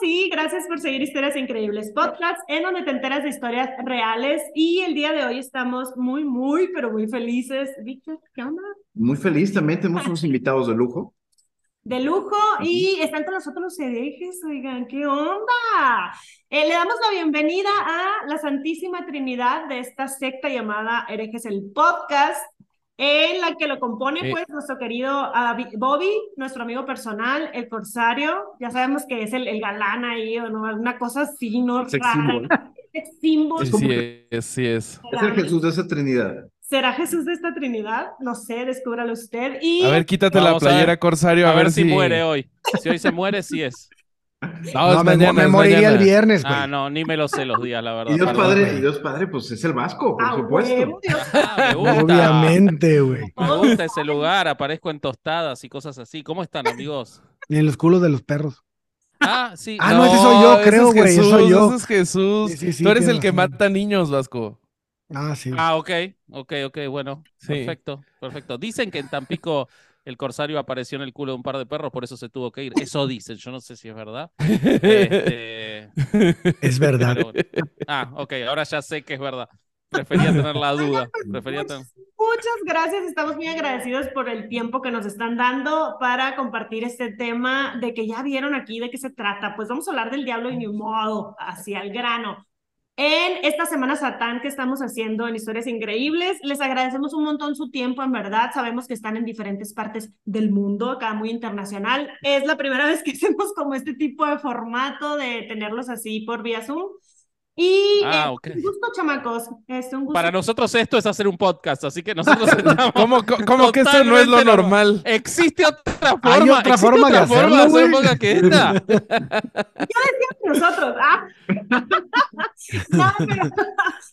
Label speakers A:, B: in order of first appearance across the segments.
A: sí, gracias por seguir Historias Increíbles Podcast, en donde te enteras de historias reales. Y el día de hoy estamos muy, muy, pero muy felices. Víctor, ¿qué onda?
B: Muy feliz, también tenemos unos invitados de lujo.
A: De lujo, y están con nosotros los herejes, oigan, ¿qué onda? Eh, le damos la bienvenida a la Santísima Trinidad de esta secta llamada Herejes el Podcast en la que lo compone pues nuestro querido Bobby, nuestro amigo personal, el corsario, ya sabemos que es el, el galán ahí o no, alguna cosa así, ¿no?
B: Sex símbolo.
A: símbolo.
C: Sí, es, sí es.
B: Es el Jesús de esa Trinidad.
A: ¿Será Jesús de esta Trinidad? No sé, descúbralo usted. Y...
C: A ver, quítate la playera, Corsario,
D: a, ver, si... muere hoy. Si hoy se muere, sí es.
E: No, me, moriría el viernes, güey.
D: Ah, no, ni me lo sé los días, la verdad.
B: Y Dios Padre, y Dios Padre, pues es el Vasco, por supuesto.
D: Ah,
E: Obviamente, güey.
D: Me gusta ese lugar, aparezco en tostadas y cosas así. ¿Cómo están, amigos?
E: Y en los culos de los perros.
D: Ah, sí.
E: Ah, no, ese soy yo, creo, güey. Ese soy yo.
C: Ese es Jesús. Sí, sí, Tú eres el que mata niños, Vasco.
E: Ah, sí.
D: Ah, ok, ok, ok, bueno. Perfecto, perfecto. Dicen que en Tampico el corsario apareció en el culo de un par de perros, por eso se tuvo que ir. Eso dicen, yo no sé si es verdad. Este,
E: es verdad.
D: Ah, ok, ahora ya sé que es verdad. Prefería tener la duda. Prefería tener...
A: Muchas gracias, estamos muy agradecidos por el tiempo que nos están dando para compartir este tema de que ya vieron aquí de qué se trata. Pues vamos a hablar del diablo y ni modo, hacia el grano en esta Semana Satán que estamos haciendo en Historias Increíbles. Les agradecemos un montón su tiempo, en verdad. Sabemos que están en diferentes partes del mundo, acá muy internacional. Es la primera vez que hacemos como este tipo de formato de tenerlos así por vía Zoom. Y ah, eh, un gusto, chamacos. Es un gusto.
D: Para nosotros esto es hacer un podcast, así que nosotros
C: ¿Cómo, cómo que eso no es lo normal?
D: Existe otra forma.
E: Hay otra forma de hacerlo,
D: hacer podcast que esta.
A: Ya decíamos nosotros. ¿ah? no, pero,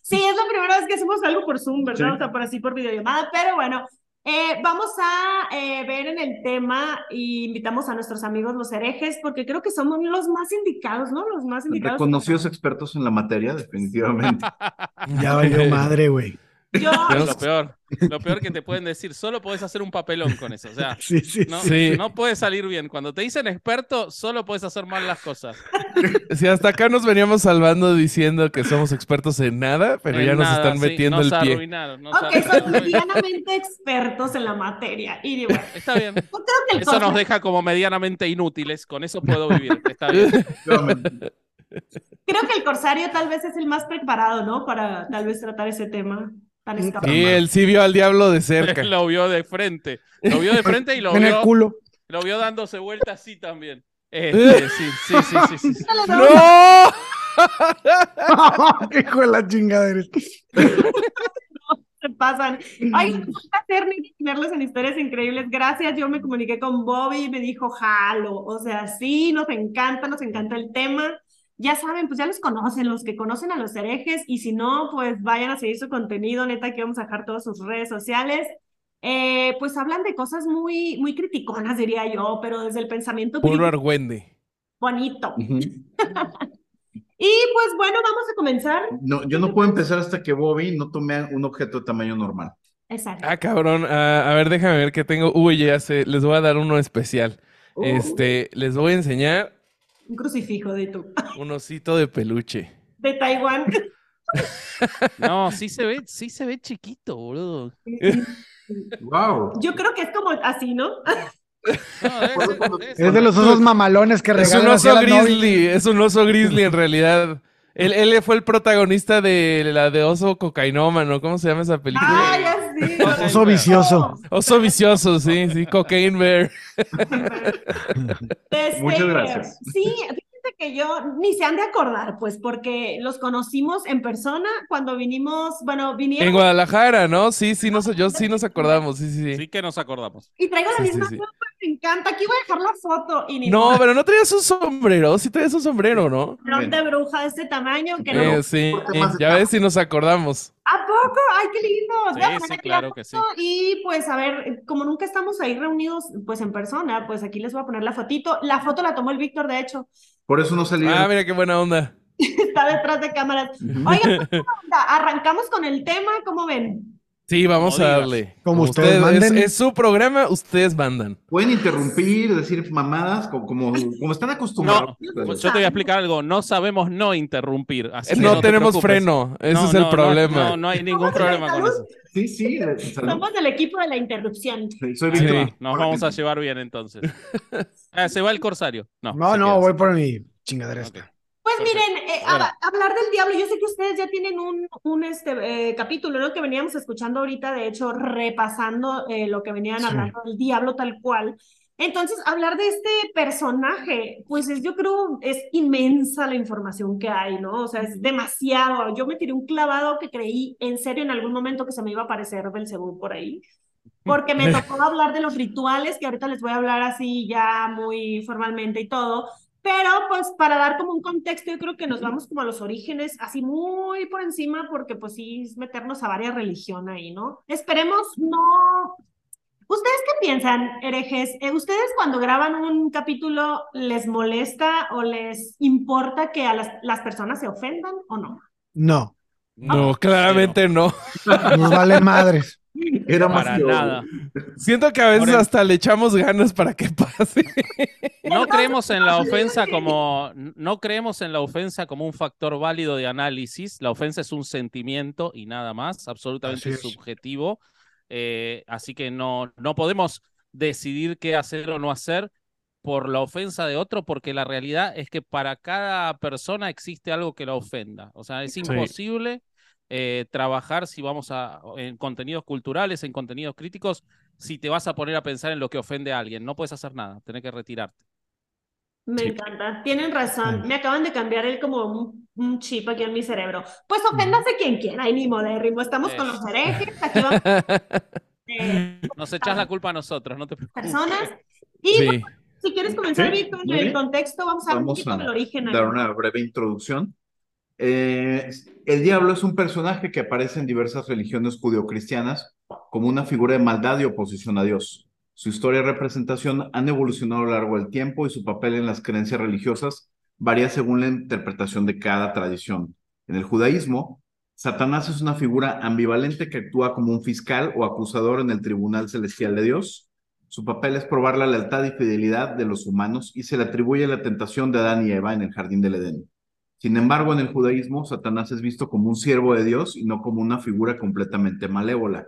A: sí, es la primera vez que hacemos algo por Zoom, ¿verdad? O sea, por así por videollamada, pero bueno, eh, vamos a eh, ver en el tema y invitamos a nuestros amigos los herejes porque creo que somos los más indicados, ¿no? Los más indicados.
B: Reconocidos expertos en la materia, definitivamente.
E: ya valió madre, güey.
D: Lo peor, lo peor que te pueden decir, solo puedes hacer un papelón con eso. O sea, no, no puede salir bien. Cuando te dicen experto, solo puedes hacer mal las cosas.
C: Si hasta acá nos veníamos salvando diciendo que somos expertos en nada, pero ya nos están metiendo el pie.
A: Arruinaron, ok, son medianamente expertos en la materia. Y digo,
D: Está bien. eso nos deja como medianamente inútiles. Con eso puedo vivir. Está bien.
A: Creo que el corsario tal vez es el más preparado, ¿no? Para tal vez tratar ese tema.
C: Sí, él sí vio al diablo de cerca.
D: lo vio de frente. Lo vio de frente y lo
E: en
D: vio.
E: el culo.
D: Lo vio dándose vueltas así también. Este, sí, sí, sí, sí, sí.
C: ¡No!
E: ¡Qué hijo de la chingadera!
A: se pasan. Ay, un placer tenerlos en historias increíbles. Gracias. Yo me comuniqué con Bobby y me dijo, jalo. O sea, sí, nos encanta, nos encanta el tema ya saben, pues ya los conocen, los que conocen a los herejes, y si no, pues vayan a seguir su contenido, neta, que vamos a dejar todas sus redes sociales. Eh, pues hablan de cosas muy, muy criticonas, diría yo, pero desde el pensamiento...
C: Puro argüende.
A: Bonito. y pues bueno, vamos a comenzar.
B: No, yo no puedo empezar hasta que Bobby no tome un objeto de tamaño normal.
A: Exacto.
C: Ah, cabrón. Ah, a ver, déjame ver qué tengo. Uy, ya sé, les voy a dar uno especial. Uh. Este, les voy a enseñar
A: un crucifijo de tú.
C: Un osito de peluche.
A: De Taiwán.
D: No, sí se ve, sí se ve chiquito, boludo.
B: Wow.
A: Yo creo que es como así, ¿no?
E: es de los osos mamalones que regalan.
C: Es un oso grizzly, es un oso grizzly en realidad. Él, él, fue el protagonista de la de Oso Cocainómano. ¿Cómo se llama esa película?
A: Ah, ya sí.
E: Oso vicioso.
C: Oso vicioso, sí, sí, Cocaine Bear.
A: Este,
B: Muchas gracias.
A: Sí, que yo ni se han de acordar, pues, porque los conocimos en persona cuando vinimos, bueno, vinieron.
C: En Guadalajara, ¿no? Sí, sí, nos, yo sí nos acordamos, sí, sí, sí.
D: Sí que nos acordamos.
A: Y traigo la misma foto, me encanta. Aquí voy a dejar la foto. Y ni
C: no, pero no traías un sombrero, sí traías un sombrero, ¿no?
A: de bruja de este tamaño que
C: no. sí, ya ves si nos acordamos.
A: ¿A poco? ¡Ay, qué lindo!
D: Sí, sí, claro que sí.
A: Y pues, a ver, como nunca estamos ahí reunidos, pues en persona, pues aquí les voy a poner la fotito. La foto la tomó el Víctor, de hecho.
B: Por eso no salió.
C: Ah, mira qué buena onda.
A: Está detrás de cámaras. Oigan, ¿arrancamos con el tema? ¿Cómo ven?
C: Sí, vamos a darle.
E: Como, ustedes, manden.
C: Es, su programa, ustedes mandan.
B: Pueden interrumpir, decir mamadas, como, como, están acostumbrados.
D: No, pues yo te voy a explicar algo. No sabemos no interrumpir. Así
C: no,
D: no
C: tenemos freno. Ese es el problema.
D: No, no, hay ningún problema con eso.
B: Sí, sí.
A: Somos del equipo de la interrupción.
B: Sí, soy Víctor.
D: Nos vamos a llevar bien entonces. Ah, se va el corsario. No,
E: no, no voy por mi chingadera
A: pues miren, eh, hablar del diablo, yo sé que ustedes ya tienen un, un este, eh, capítulo, ¿no? Que veníamos escuchando ahorita, de hecho, repasando eh, lo que venían hablando del diablo tal cual. Entonces, hablar de este personaje, pues es, yo creo, es inmensa la información que hay, ¿no? O sea, es demasiado. Yo me tiré un clavado que creí en serio en algún momento que se me iba a aparecer Belcebú por ahí porque me tocó hablar de los rituales, que ahorita les voy a hablar así ya muy formalmente y todo, pero pues para dar como un contexto, yo creo que nos vamos como a los orígenes, así muy por encima, porque pues sí es meternos a varias religiones ahí, ¿no? Esperemos no... ¿Ustedes qué piensan, herejes? Eh, ¿Ustedes cuando graban un capítulo les molesta o les importa que a las, las personas se ofendan o no?
E: No.
C: No, claramente no.
E: Nos vale madres.
B: Era
D: para nada.
C: Siento que a veces hasta le echamos ganas para que pase.
D: No creemos en la ofensa como no creemos en la ofensa como un factor válido de análisis. La ofensa es un sentimiento y nada más, absolutamente subjetivo. Eh, así que no, no podemos decidir qué hacer o no hacer por la ofensa de otro, porque la realidad es que para cada persona existe algo que la ofenda. O sea, es imposible eh, trabajar si vamos a en contenidos culturales, en contenidos críticos, si te vas a poner a pensar en lo que ofende a alguien. No puedes hacer nada, tenés que retirarte.
A: Me encanta, tienen razón. Me acaban de cambiar el como un, chip aquí en mi cerebro. Pues oféndase quien quiera, y ni modérrimo. Estamos con los herejes, aquí vamos.
D: Eh, Nos echas la culpa a nosotros, no te preocupes.
A: Personas. Y si quieres comenzar, Víctor, en el contexto, vamos a ver un el origen.
B: Dar una breve introducción. Eh, el diablo es un personaje que aparece en diversas religiones judeocristianas como una figura de maldad y oposición a Dios. Su historia y representación han evolucionado a lo largo del tiempo y su papel en las creencias religiosas varía según la interpretación de cada tradición. En el judaísmo, Satanás es una figura ambivalente que actúa como un fiscal o acusador en el tribunal celestial de Dios. Su papel es probar la lealtad y fidelidad de los humanos y se le atribuye la tentación de Adán y Eva en el jardín del Edén. Sin embargo, en el judaísmo, Satanás es visto como un siervo de Dios y no como una figura completamente malévola.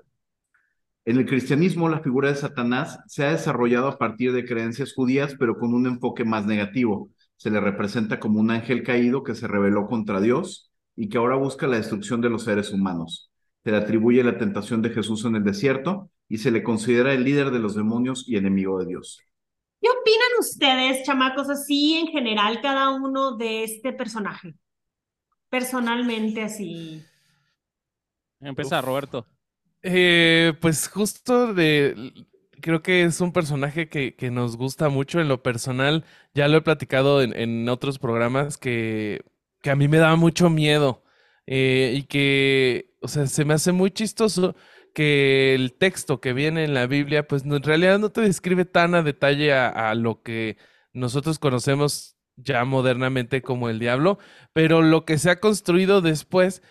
B: En el cristianismo, la figura de Satanás se ha desarrollado a partir de creencias judías, pero con un enfoque más negativo. Se le representa como un ángel caído que se rebeló contra Dios y que ahora busca la destrucción de los seres humanos. Se le atribuye la tentación de Jesús en el desierto y se le considera el líder de los demonios y enemigo de Dios.
A: ¿Qué opinan ustedes, chamacos, así en general, cada uno de este personaje? Personalmente, así.
D: Empieza, Roberto.
C: Eh, pues justo de. Creo que es un personaje que, que, nos gusta mucho en lo personal. Ya lo he platicado en, en otros programas que, que, a mí me da mucho miedo. Eh, y que, o sea, se me hace muy chistoso que el texto que viene en la Biblia, pues en realidad no te describe tan a detalle a, lo que nosotros conocemos ya modernamente como el diablo, pero lo que se ha construido después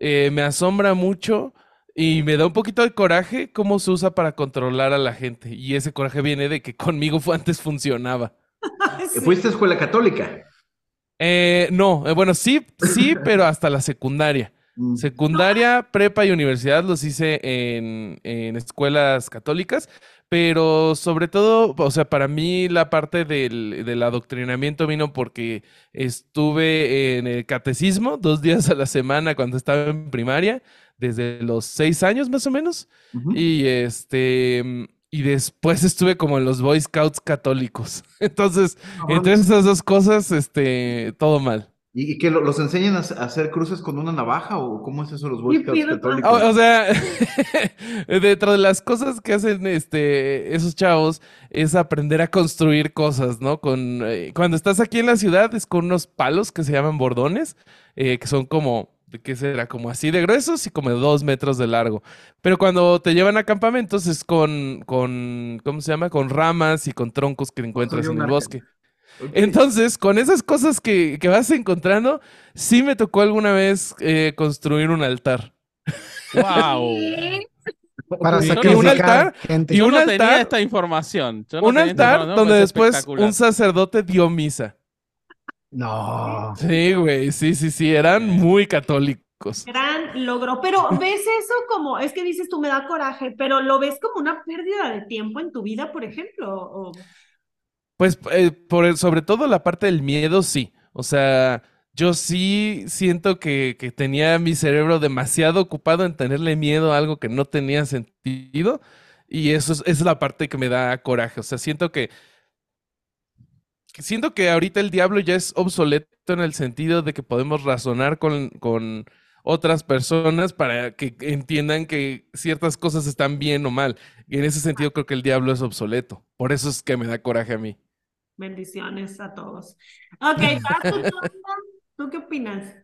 C: eh, me asombra mucho y me da un poquito de coraje cómo se usa para controlar a la gente. Y ese coraje viene de que conmigo fue, antes funcionaba.
B: ¿Fuiste a escuela católica?
C: Eh, no, eh, bueno, sí, sí, pero hasta la secundaria. Mm. Secundaria, prepa y universidad los hice en, escuelas católicas, pero sobre todo, o sea, para mí la parte del, del, adoctrinamiento vino porque estuve en el catecismo dos días a la semana cuando estaba en primaria, desde los seis años más o menos, y este... Y después estuve como en los Boy Scouts católicos. Entonces, entre esas dos cosas, este, todo mal.
B: ¿Y, que los enseñan a, hacer cruces con una navaja o cómo es eso los Boy católicos?
C: O, sea, dentro de las cosas que hacen este, esos chavos es aprender a construir cosas, ¿no? Con, eh, cuando estás aquí en la ciudad es con unos palos que se llaman bordones, eh, que son como, ¿de qué será? Como así de gruesos y como de dos metros de largo. Pero cuando te llevan a campamentos es con, con ¿cómo se llama? Con ramas y con troncos que encuentras en el bosque. Entonces, con esas cosas que, vas encontrando, sí me tocó alguna vez eh, construir un altar.
D: ¡Wow!
E: Para sacrificar
C: un altar,
E: gente.
C: y
D: Yo
C: un
D: no
C: altar-
D: tenía esta información. Yo no
C: un
D: tenía esta
C: altar
D: información,
C: donde después un sacerdote dio misa.
E: No.
C: Sí, güey, sí, sí, sí, eran muy católicos.
A: Gran logro, pero ves eso como, es que dices tú me da coraje, pero lo ves como una pérdida de tiempo en tu vida, por ejemplo. o-
C: Pues eh, por sobre todo la parte del miedo, sí. O sea, yo sí siento que, que tenía mi cerebro demasiado ocupado en tenerle miedo a algo que no tenía sentido. Y eso es la parte que me da coraje. O sea, siento que, que siento que ahorita el diablo ya es obsoleto en el sentido de que podemos razonar con, con otras personas para que entiendan que ciertas cosas están bien o mal. Y en ese sentido creo que el diablo es obsoleto. Por eso es que me da coraje a mí.
A: Bendiciones a todos. Ok, Paco, ¿tú, ¿tú qué opinas?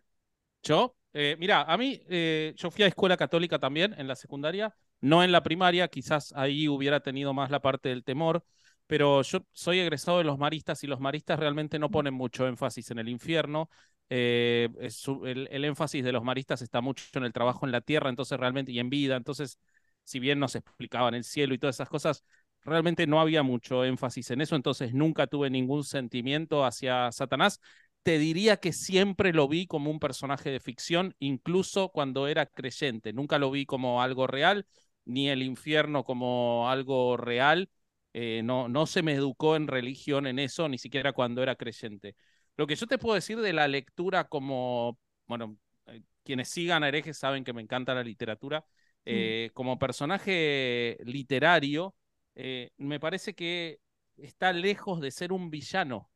D: Yo, eh, mira, a mí, eh, yo fui a escuela católica también en la secundaria, no en la primaria, quizás ahí hubiera tenido más la parte del temor, pero yo soy egresado de los maristas y los maristas realmente no ponen mucho énfasis en el infierno. eh, es el, el énfasis de los maristas está mucho en el trabajo en la tierra, entonces realmente, y en vida, entonces, si bien nos explicaban el cielo y todas esas cosas, realmente no había mucho énfasis en eso, entonces nunca tuve ningún sentimiento hacia Satanás te diría que siempre lo vi como un personaje de ficción, incluso cuando era creyente. Nunca lo vi como algo real, ni el infierno como algo real. Eh, no, no se me educó en religión en eso, ni siquiera cuando era creyente. Lo que yo te puedo decir de la lectura como, bueno, eh, quienes sigan a herejes saben que me encanta la literatura. Eh, como personaje literario, eh, me parece que está lejos de ser un villano.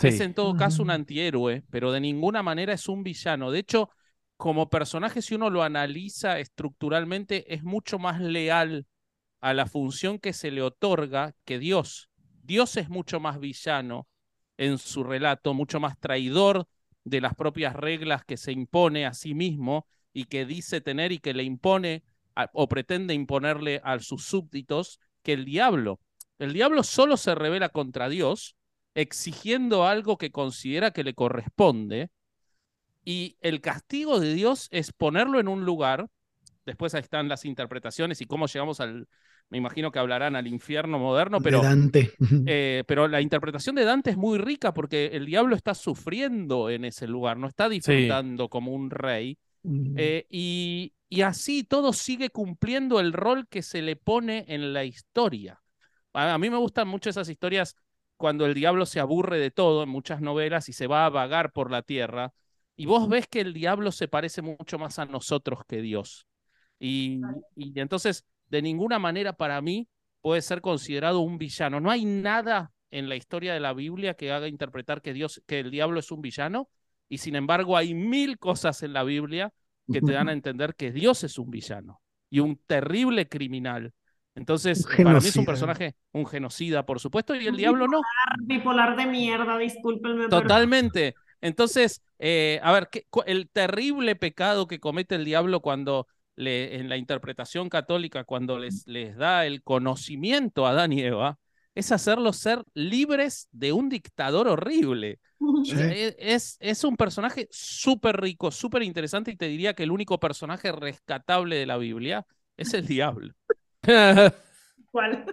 D: Es en todo caso un
E: Ujú.
D: antihéroe, pero de ninguna manera es un villano. De hecho, como personaje, si uno lo analiza estructuralmente, es mucho más leal a la función que se le otorga que Dios. Dios es mucho más villano en su relato, mucho más traidor de las propias reglas que se impone a sí mismo y que dice tener y que le impone a- o pretende imponerle a sus súbditos que el diablo. El diablo solo se revela contra Dios exigiendo algo que considera que le corresponde y el castigo de Dios es ponerlo en un lugar, después ahí están las interpretaciones y cómo llegamos al, me imagino que hablarán al infierno moderno, pero,
E: de Dante.
D: eh, pero la interpretación de Dante es muy rica porque el diablo está sufriendo en ese lugar, no está disfrutando como un rey. Eh, y, y así todo sigue cumpliendo el rol que se le pone en la historia. A, a mí me gustan mucho esas historias cuando el diablo se aburre de todo en muchas novelas y se va a vagar por la tierra. Y vos ves que el diablo se parece mucho más a nosotros que Dios. Y, y entonces, de ninguna manera para mí puede ser considerado un villano. No hay nada en la historia de la Biblia que haga interpretar que Dios, que el diablo es un villano. Y sin embargo, hay mil cosas en la Biblia que te dan a entender que Dios es un villano y un terrible criminal. Entonces, para mí es un personaje, un genocida, por supuesto, y el diablo no.
A: Bipolar de mierda, discúlpenme. pero-
D: Totalmente. Entonces, eh, a ver, ¿qué- cu- el terrible pecado que comete el diablo cuando le, en la interpretación católica, cuando les, les da el conocimiento a Adán y Eva, es hacerlos ser libres de un dictador horrible.
E: Sí.
D: E- Es, es un personaje súper rico, súper interesante y te diría que el único personaje rescatable de la Biblia es el diablo.
A: ¿Cuál?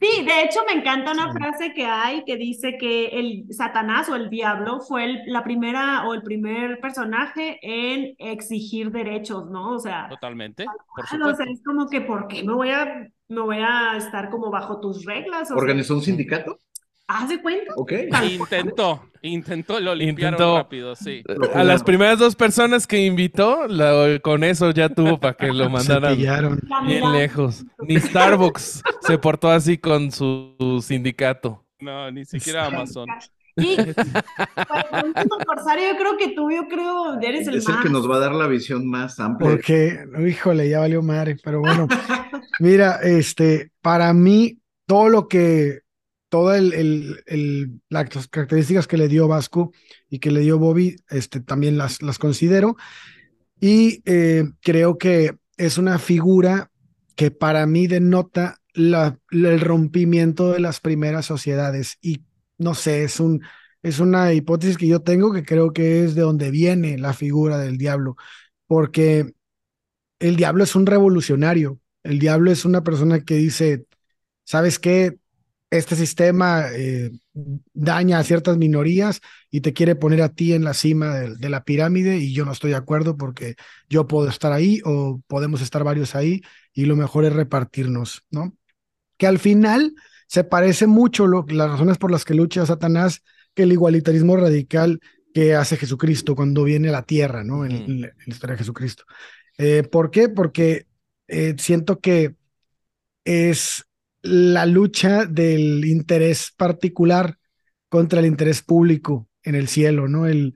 A: Sí, de hecho me encanta una
E: Sí.
A: frase que hay que dice que el Satanás o el diablo fue el- la primera o el primer personaje en exigir derechos, ¿no? O sea,
D: Totalmente, por
A: o sea, es como que ¿por qué me voy a me voy a estar como bajo tus reglas? O sea,
B: ¿Organizó un sindicato?
A: ¿haz de cuenta?
B: Ok.
D: Intentó, intentó, lo limpiaron
C: Intentó.
D: rápido, sí.
C: A las primeras dos personas que invitó, la- con eso ya tuvo para que lo
E: Se
C: mandaran bien lejos. Ni Starbucks se portó así con su, su sindicato.
D: No, ni siquiera Amazon.
A: Y para el corsario, yo creo que tú, yo creo, eres el
B: Es el que nos va a dar la visión más amplia.
E: Porque, híjole, ya valió madre, pero bueno, mira, este, para mí, todo lo que, todas el, el, el- las características que le dio Vasco y que le dio Bobby, este, también las, las considero. Y eh, creo que es una figura que para mí denota la, el rompimiento de las primeras sociedades. Y no sé, es un, es una hipótesis que yo tengo que creo que es de donde viene la figura del diablo, porque el diablo es un revolucionario El diablo es una persona que dice, ¿sabes qué? Este sistema eh, daña a ciertas minorías y te quiere poner a ti en la cima de, de, la pirámide y yo no estoy de acuerdo porque yo puedo estar ahí o podemos estar varios ahí y lo mejor es repartirnos, ¿no? Que al final se parece mucho lo, las razones por las que lucha Satanás que el igualitarismo radical que hace Jesucristo cuando viene a la tierra, ¿no? En, en, la, en la, historia de Jesucristo. Eh, ¿Por qué? Porque eh, siento que es la lucha del interés particular contra el interés público en el cielo, ¿no? El,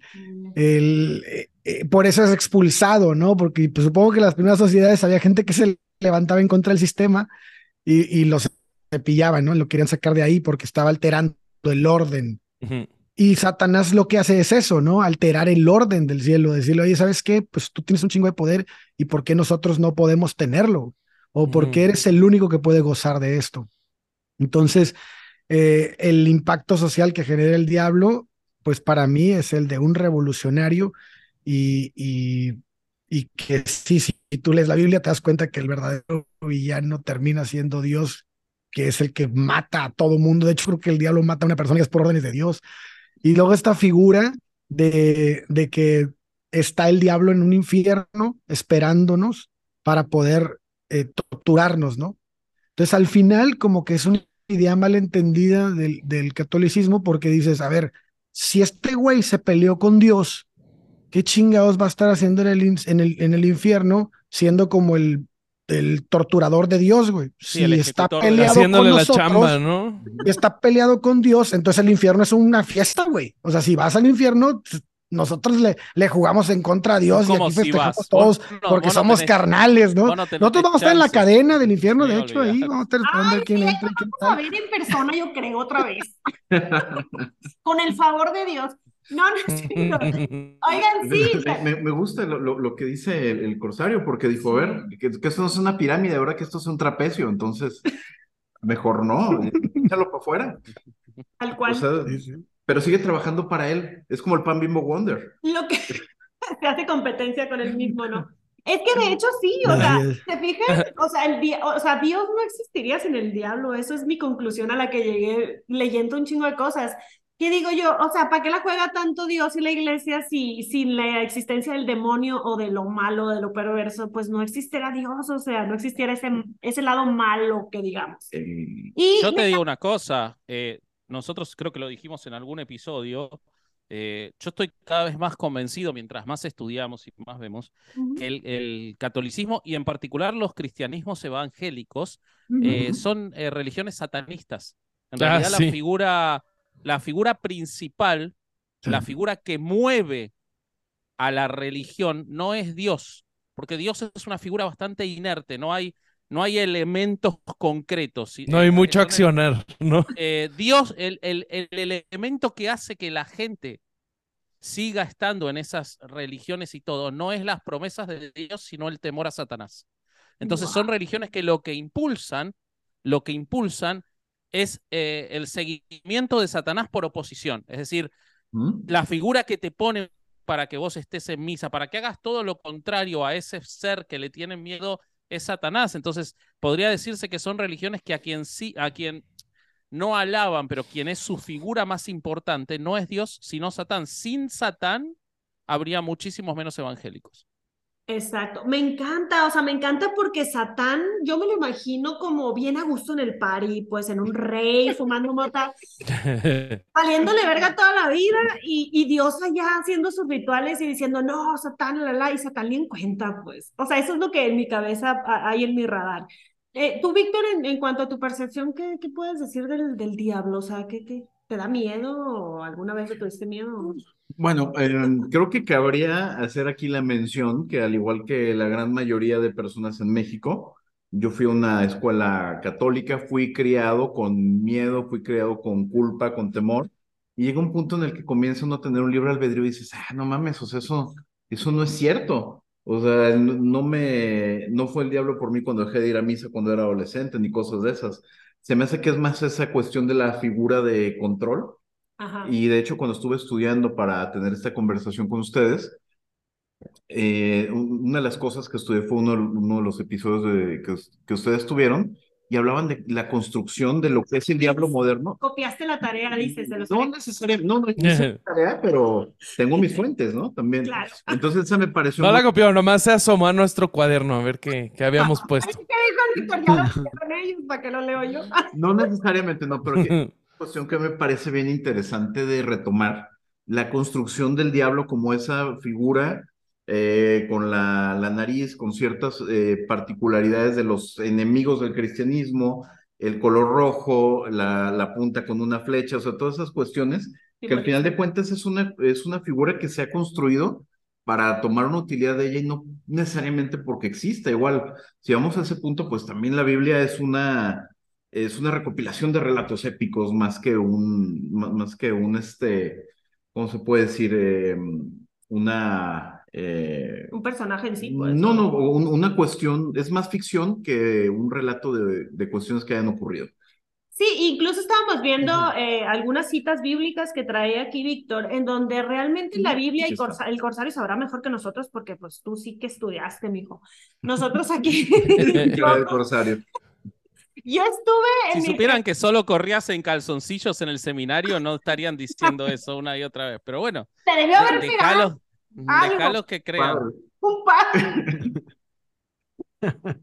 E: el, eh, eh, por eso es expulsado, ¿no? Porque pues, supongo que en las primeras sociedades había gente que se levantaba en contra del sistema y, y los pillaban, ¿no? Lo querían sacar de ahí porque estaba alterando el orden. Uh -huh. Y Satanás lo que hace es eso, ¿no? Alterar el orden del cielo, decirle, oye, ¿sabes qué? Pues tú tienes un chingo de poder y ¿por qué nosotros no podemos tenerlo? ¿O por qué eres el único que puede gozar de esto? Entonces, eh, el impacto social que genera el diablo, pues para mí es el de un revolucionario y, y, y que sí, si tú lees la Biblia te das cuenta que el verdadero villano termina siendo Dios, que es el que mata a todo mundo. De hecho, creo que el diablo mata a una persona y es por órdenes de Dios. Y luego esta figura de, de que está el diablo en un infierno esperándonos para poder eh, torturarnos, ¿no? Entonces, al final, como que es una idea malentendida del, del catolicismo, porque dices, a ver, si este güey se peleó con Dios, ¿qué chingados va a estar haciendo en el, en el, en el infierno siendo como el, el torturador de Dios, güey?
D: Sí,
E: si está peleado con nosotros, la chamba, ¿no? está peleado con Dios, entonces el infierno es una fiesta, güey. O sea, si vas al infierno, nosotros le, le, jugamos en contra a Dios y aquí si festejamos vas? todos no, porque no somos tenés, carnales, ¿no? Nosotros vamos a estar en la cadena del infierno, de hecho, ahí vamos a estar esperando
A: Ay,
E: quién
A: sí,
E: entra.
A: Quién a ver en persona, yo creo, otra vez. Con el favor de Dios. No, no es Oigan, sí.
B: Me, me gusta lo, lo, lo, que dice el, el, corsario, porque dijo, a ver, que, que, esto no es una pirámide, ahora que esto es un trapecio, entonces, mejor no, échalo para afuera.
A: Tal cual.
B: O sea, sí, sí. Pero sigue trabajando para él, es como el pan bimbo wonder.
A: Lo que se hace competencia con él mismo, ¿no? Es que de hecho sí, o sea, ¿se fijan? O sea, el o sea, Dios no existiría sin el diablo, eso es mi conclusión a la que llegué leyendo un chingo de cosas. ¿Qué digo yo? O sea, ¿para qué la juega tanto Dios y la iglesia si sin la existencia del demonio o de lo malo, de lo perverso, pues no existiera Dios, o sea, no existiera ese, ese lado malo que digamos.
D: Eh, y yo te digo una cosa, eh, nosotros creo que lo dijimos en algún episodio, eh, yo estoy cada vez más convencido, mientras más estudiamos y más vemos, uh -huh. que el, el, catolicismo y en particular los cristianismos evangélicos uh -huh. eh, son eh, religiones satanistas. En ah, realidad sí. la, figura, la figura principal, sí. la figura que mueve a la religión no es Dios, porque Dios es una figura bastante inerte, no hay no hay elementos concretos.
C: No hay mucho accionar, ¿no?
D: Eh, Dios, el, el, el, elemento que hace que la gente siga estando en esas religiones y todo, no es las promesas de Dios, sino el temor a Satanás. Entonces wow. son religiones que lo que impulsan, lo que impulsan es eh, el seguimiento de Satanás por oposición. Es decir, ¿Mm? la figura que te pone para que vos estés en misa, para que hagas todo lo contrario a ese ser que le tienen miedo es Satanás. Entonces, podría decirse que son religiones que a quien sí, a quien no alaban, pero quien es su figura más importante no es Dios, sino Satán. Sin Satán habría muchísimos menos evangélicos.
A: Exacto, me encanta, o sea, me encanta porque Satán, yo me lo imagino como bien a gusto en el party, pues en un rey, fumando mota, valiéndole verga toda la vida y, y, Dios allá haciendo sus rituales y diciendo, no, Satán, la, la, y Satán ni en cuenta, pues. O sea, eso es lo que en mi cabeza hay en mi radar. Eh, tú, Víctor, en, en, cuanto a tu percepción, ¿qué, qué puedes decir del, del diablo? O sea, ¿qué, qué, ¿te da miedo alguna vez le tuviste miedo?
B: Bueno, eh, creo que cabría hacer aquí la mención que al igual que la gran mayoría de personas en México, yo fui a una escuela católica, fui criado con miedo, fui criado con culpa, con temor, y llega un punto en el que comienza uno a tener un libre albedrío y dices, ah, no mames, o sea, eso, eso no es cierto. O sea, no me, no fue el diablo por mí cuando dejé de ir a misa cuando era adolescente, ni cosas de esas. Se me hace que es más esa cuestión de la figura de control, Ajá. Y de hecho, cuando estuve estudiando para tener esta conversación con ustedes, eh, una de las cosas que estudié fue uno, uno de los episodios de, que, que ustedes tuvieron y hablaban de la construcción de lo que es el diablo moderno.
A: Copiaste la tarea, dices, de los
B: No necesariamente, no, no hice la tarea, pero tengo mis fuentes, ¿no? También.
A: Claro.
B: Entonces esa me pareció...
C: No
B: muy-
C: la copió, nomás se asomó a nuestro cuaderno a ver qué, qué habíamos puesto.
A: ¿Qué dijo el ellos, ¿para qué lo leo yo?
B: No necesariamente, no, pero que- cuestión que me parece bien interesante de retomar la construcción del diablo como esa figura eh, con la, la nariz, con ciertas eh, particularidades de los enemigos del cristianismo, el color rojo, la, la punta con una flecha, o sea, todas esas cuestiones que al final de cuentas es una, es una figura que se ha construido para tomar una utilidad de ella y no necesariamente porque exista. Igual, si vamos a ese punto, pues también la Biblia es una, es una recopilación de relatos épicos más que un, má- más que un, este, ¿cómo se puede decir? Eh, una... eh,
A: Un personaje en sí, pues.
B: no, no, un- una cuestión, es más ficción que un relato de, de cuestiones que hayan ocurrido.
A: Sí, incluso estábamos viendo eh, algunas citas bíblicas que trae aquí Víctor, en donde realmente la Biblia y. Corsa- el Corsario sabrá mejor que nosotros, porque pues tú sí que estudiaste, mijo. Nosotros aquí,
B: Yo
A: yo,
B: Corsario.
A: yo estuve en
D: Si
A: mi-
D: supieran que solo corrías en calzoncillos en el seminario, no estarían diciendo eso una y otra vez. Pero bueno,
A: te debió haber
D: de-
A: pegado algo.
D: dejalos que crean.
B: Padre.
A: un par.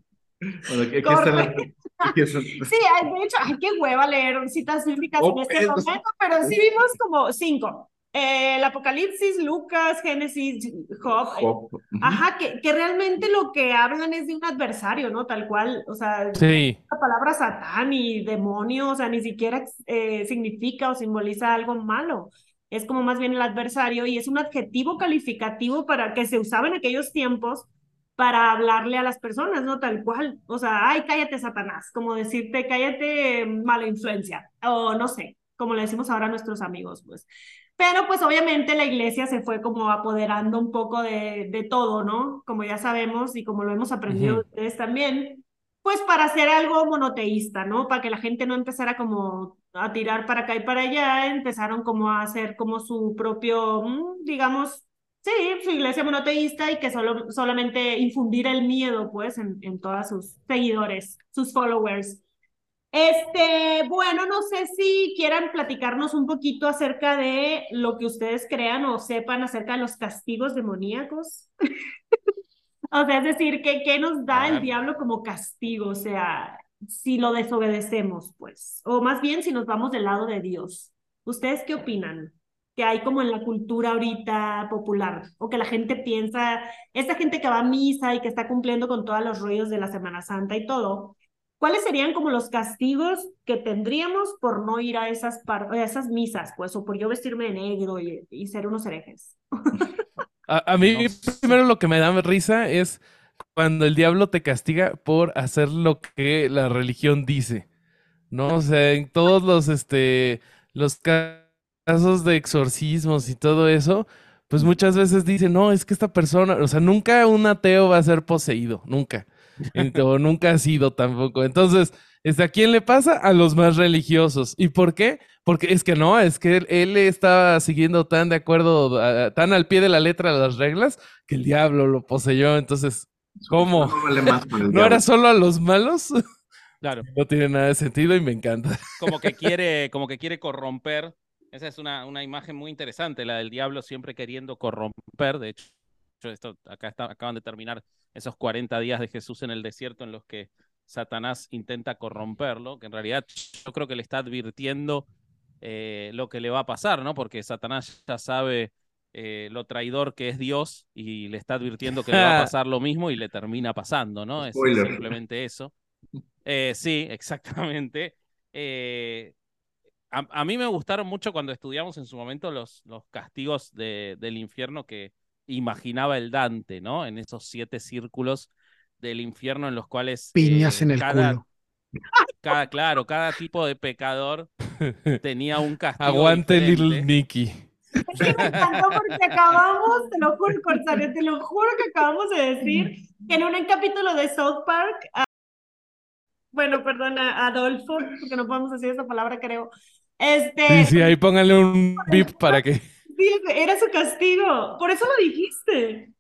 B: Bueno, aquí, aquí está la- aquí está-
A: Sí, de hecho, ay, qué hueva leer citas bíblicas
B: Oh,
A: en este momento, pero sí vimos como cinco. Eh, el Apocalipsis, Lucas, Génesis, Job.
B: Job.
A: Ajá, que, que realmente lo que hablan es de un adversario, ¿no? Tal cual, o sea,
C: Sí,
A: la palabra satán y demonio, o sea, ni siquiera eh, significa o simboliza algo malo. Es como más bien el adversario y es un adjetivo calificativo para que se usaba en aquellos tiempos para hablarle a las personas, ¿no? Tal cual. O sea, ay, cállate, Satanás, como decirte, cállate, mala influencia, o no sé, como le decimos ahora a nuestros amigos, pues. Pero pues obviamente la iglesia se fue como apoderando un poco de, de todo, ¿no? Como ya sabemos y como lo hemos aprendido
C: Ujú.
A: ustedes también, pues para hacer algo monoteísta, ¿no? Para que la gente no empezara como a tirar para acá y para allá, empezaron como a hacer como su propio, mm, digamos, sí, su iglesia monoteísta y que solo, solamente infundir el miedo, pues, en, en todos sus seguidores, sus followers. Este, bueno, no sé si quieran platicarnos un poquito acerca de lo que ustedes crean o sepan acerca de los castigos demoníacos. O sea, es decir, ¿qué, qué nos da el diablo como castigo? O sea, si lo desobedecemos, pues. O más bien si nos vamos del lado de Dios. ¿Ustedes qué opinan? Que hay como en la cultura ahorita popular, o que la gente piensa, esta gente que va a misa y que está cumpliendo con todos los rollos de la Semana Santa y todo, ¿cuáles serían como los castigos que tendríamos por no ir a esas, par- a esas misas, pues, o por yo vestirme de negro y, y ser unos herejes?
C: A, a mí
B: No
C: primero lo que me da risa es cuando el diablo te castiga por hacer lo que la religión dice, ¿no? O sea, en todos los, este, los ca- casos de exorcismos y todo eso, pues muchas veces dicen, no, es que esta persona, o sea, nunca un ateo va a ser poseído, nunca. O nunca ha sido tampoco. Entonces, este, ¿a quién le pasa? A los más religiosos. ¿Y por qué? Porque es que no, es que él, él estaba siguiendo tan de acuerdo, a- tan al pie de la letra las reglas, que el diablo lo poseyó. Entonces, ¿cómo?
B: No vale más
C: ¿No era solo a los malos?
D: Claro,
C: No tiene nada de sentido y me encanta.
D: como que quiere, como que quiere corromper. Esa es una, una imagen muy interesante, la del diablo siempre queriendo corromper. De hecho, esto, acá está, acaban de terminar esos 40 días de Jesús en el desierto en los que Satanás intenta corromperlo, que en realidad yo creo que le está advirtiendo eh, lo que le va a pasar, ¿no? Porque Satanás ya sabe eh, lo traidor que es Dios y le está advirtiendo que le va a pasar lo mismo y le termina pasando, ¿no? Es simplemente eso. Eh, sí, exactamente. Eh, a, a mí me gustaron mucho cuando estudiamos en su momento los, los castigos de- del infierno que imaginaba el Dante, ¿no? En esos siete círculos del infierno en los cuales
E: Piñas en el
D: cada,
E: culo.
D: cada, claro, cada tipo de pecador tenía un castigo
C: Aguante Little. Nicky.
A: Es que me encantó porque acabamos, te lo juro, Corsario, te lo juro que acabamos de decir que en un capítulo de South Park, ah, bueno, perdona, Adolfo, porque no podemos decir esa palabra, creo. Este,
C: Sí, sí, ahí pónganle un beep para que.
A: sí, era su castigo. Por eso lo dijiste.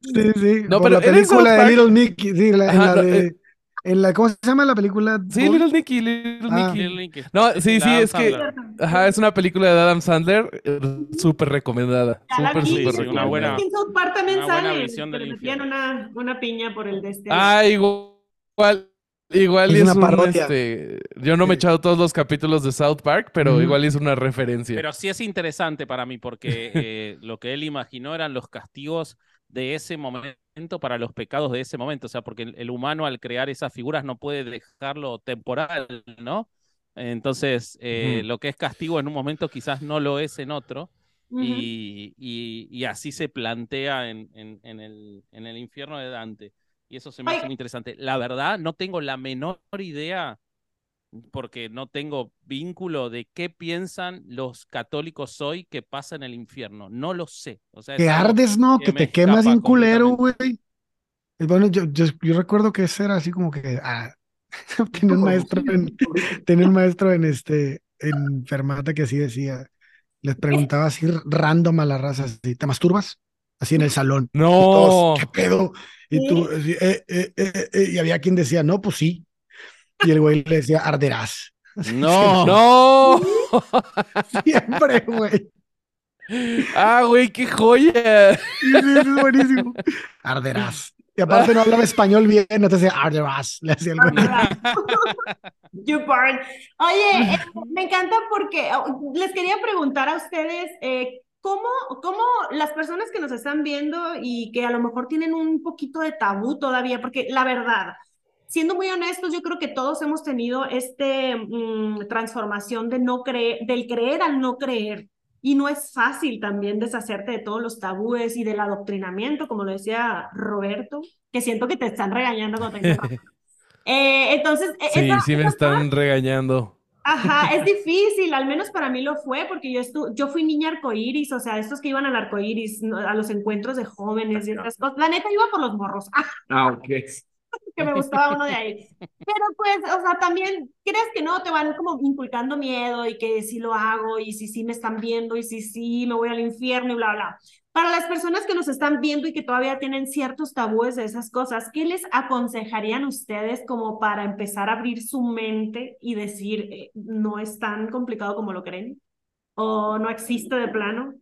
E: Sí, sí.
C: No, pero
E: la
C: ¿eres South
E: película de
C: Park?
E: Little Nicky, sí, la-
C: Ajá,
E: la
C: no,
E: de,
C: eh.
E: En la, ¿cómo se llama la película?
C: Sí? Little Nicky, Little
E: Ah.
C: Nicky.
D: Link
C: No,
D: es
C: sí, sí,
D: Adam
C: es que-. Ajá, es una película de Adam Sandler, eh, súper recomendada. Súper, súper
D: sí, una
C: recomendada.
D: buena-
A: En South Park también
D: una buena
A: sale.
D: visión
A: que
D: del infierno.
A: una, una piña por el de este.
C: Ah, igual, igual
E: Es
C: es,
E: una
C: un,
E: parodia.
C: este, yo no me he echado todos los capítulos de South Park, pero igual es una referencia.
D: Pero sí es interesante para mí porque eh, lo que él imaginó eran los castigos de ese momento para los pecados de ese momento. O sea, porque el, el humano al crear esas figuras no puede dejarlo temporal, ¿no? Entonces, eh, lo que es castigo en un momento quizás no lo es en otro. Y, y- y así se plantea en, en- en el, en el infierno de Dante. Y eso se me hace muy interesante. La verdad, no tengo la menor idea, porque no tengo vínculo de qué piensan los católicos hoy que pasa en el infierno. No lo sé. O sea,
E: Que ardes, ¿no?
D: que
E: Que te quemas bien culero, güey. Bueno, yo, yo, yo recuerdo que ese era así como que ah, tenía un maestro en, tenía un maestro en este, en Fermata que así decía, les preguntaba así random a la raza, así, ¿te masturbas? Así en el salón. Y
C: no,
E: todos, ¿qué pedo? Y tú, así, eh, eh, eh, eh, y había quien decía, no, pues sí. Y el güey le decía, arderás.
D: No,
C: no.
E: Siempre, güey.
C: Ah, güey, qué joya.
E: Sí, es buenísimo. Arderás. Y aparte no hablaba español bien, entonces arderás. Le hacía el güey.
A: You burn. Oye, eh, me encanta porque oh, les quería preguntar a ustedes eh, cómo, cómo las personas que nos están viendo y que a lo mejor tienen un poquito de tabú todavía, porque la verdad, siendo muy honestos, yo creo que todos hemos tenido este mm, transformación de no creer, del creer al no creer. Y no es fácil también deshacerte de todos los tabúes y del adoctrinamiento, como lo decía Roberto, que siento que te están regañando cuando te Eh, entonces, e-
C: Sí,
A: esa-
C: sí me
A: esa
C: están regañando.
A: Ajá, es difícil, al menos para mí lo fue, porque yo, estu yo fui niña arcoíris, o sea, estos que iban al arcoíris, ¿no? a los encuentros de jóvenes y otras cosas. La neta iba por los morros, ah,
B: Ah, ok.
A: que me gustaba uno de ahí. Pero pues, o sea, también, crees que no, te van como inculcando miedo y que si lo hago y si sí me están viendo y si sí me voy al infierno y bla, bla. Para las personas que nos están viendo y que todavía tienen ciertos tabúes de esas cosas, ¿qué les aconsejarían ustedes como para empezar a abrir su mente y decir, eh, no es tan complicado como lo creen? ¿O no existe de plano?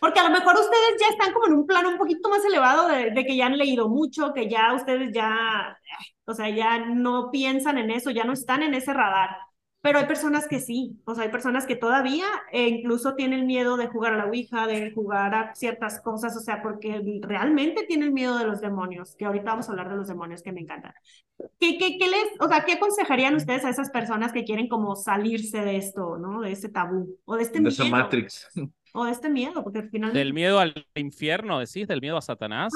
A: Porque a lo mejor ustedes ya están como en un plano un poquito más elevado de, de que ya han leído mucho, que ya ustedes ya, o sea, ya no piensan en eso, ya no están en ese radar. Pero hay personas que sí, o sea, hay personas que todavía eh, incluso tienen miedo de jugar a la Ouija, de jugar a ciertas cosas, o sea, porque realmente tienen miedo de los demonios, que ahorita vamos a hablar de los demonios que me encantan. ¿Qué, qué, qué les, o sea, qué aconsejarían ustedes a esas personas que quieren como salirse de esto, ¿no? De ese tabú, o de este
B: De esa
A: miedo,
B: Matrix.
A: O de este miedo, porque al final...
D: del miedo al infierno, decís, del miedo a Satanás.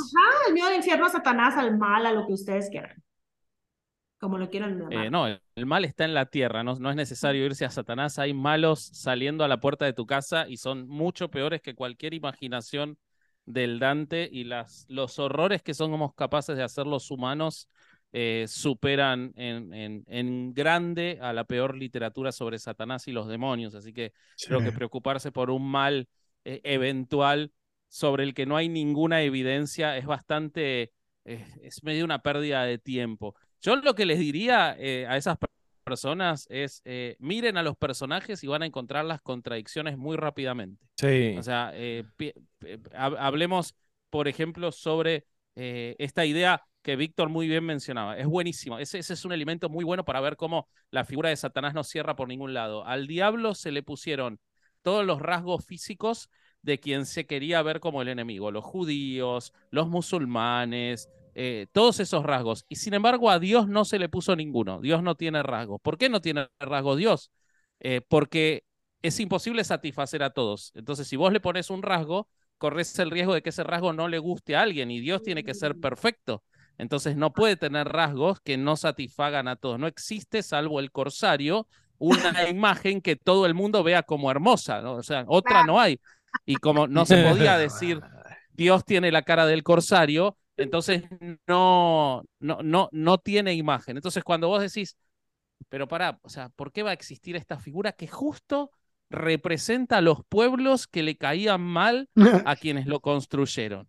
A: el miedo al infierno, a Satanás, al mal, a lo que ustedes quieran. Como lo quieran.
D: Eh, no, el el mal está en la tierra, no, no es necesario irse a Satanás. Hay malos saliendo a la puerta de tu casa y son mucho peores que cualquier imaginación del Dante y las, los horrores que somos capaces de hacer los humanos eh, superan en, en, en grande a la peor literatura sobre Satanás y los demonios. Así que creo que preocuparse por un mal eh, eventual sobre el que no hay ninguna evidencia es bastante, eh, es medio una pérdida de tiempo. Yo lo que les diría a esas per- personas es, miren a los personajes y van a encontrar las contradicciones muy rápidamente.
C: Sí.
D: O sea, hablemos, por ejemplo, sobre esta idea que Víctor muy bien mencionaba. Es buenísimo. Ese, ese es un elemento muy bueno para ver cómo la figura de Satanás no cierra por ningún lado. Al diablo se le pusieron todos los rasgos físicos de quien se quería ver como el enemigo, los judíos, los musulmanes, eh, todos esos rasgos. Y sin embargo a Dios no se le puso ninguno. Dios no tiene rasgos. ¿Por qué no tiene rasgos Dios? Eh, porque es imposible satisfacer a todos. Entonces, si vos le pones un rasgo, corres el riesgo de que ese rasgo no le guste a alguien y Dios tiene que ser perfecto. Entonces, no puede tener rasgos que no satisfagan a todos. No existe, salvo el corsario, una imagen que todo el mundo vea como hermosa. ¿no? O sea, otra no hay. Y como no se podía decir Dios tiene la cara del corsario, entonces no, no, no, no tiene imagen. Entonces, cuando vos decís, pero pará, o sea, ¿por qué va a existir esta figura que justo representa a los pueblos que le caían mal a quienes lo construyeron?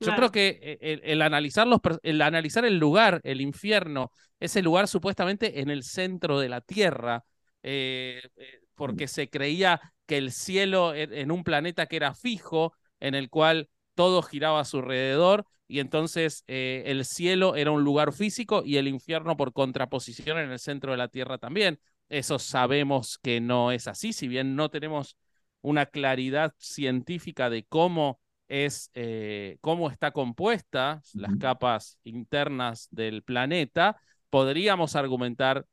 D: Yo creo que eh, el, analizar los, el analizar el lugar, el infierno, ese lugar supuestamente en el centro de la tierra, eh, eh, porque se creía que el cielo en un planeta que era fijo, en el cual todo giraba a su alrededor, y entonces el cielo era un lugar físico y el infierno por contraposición en el centro de la tierra también. Eso sabemos que no es así, si bien no tenemos una claridad científica de cómo es eh, cómo está compuesta las capas internas del planeta, podríamos argumentar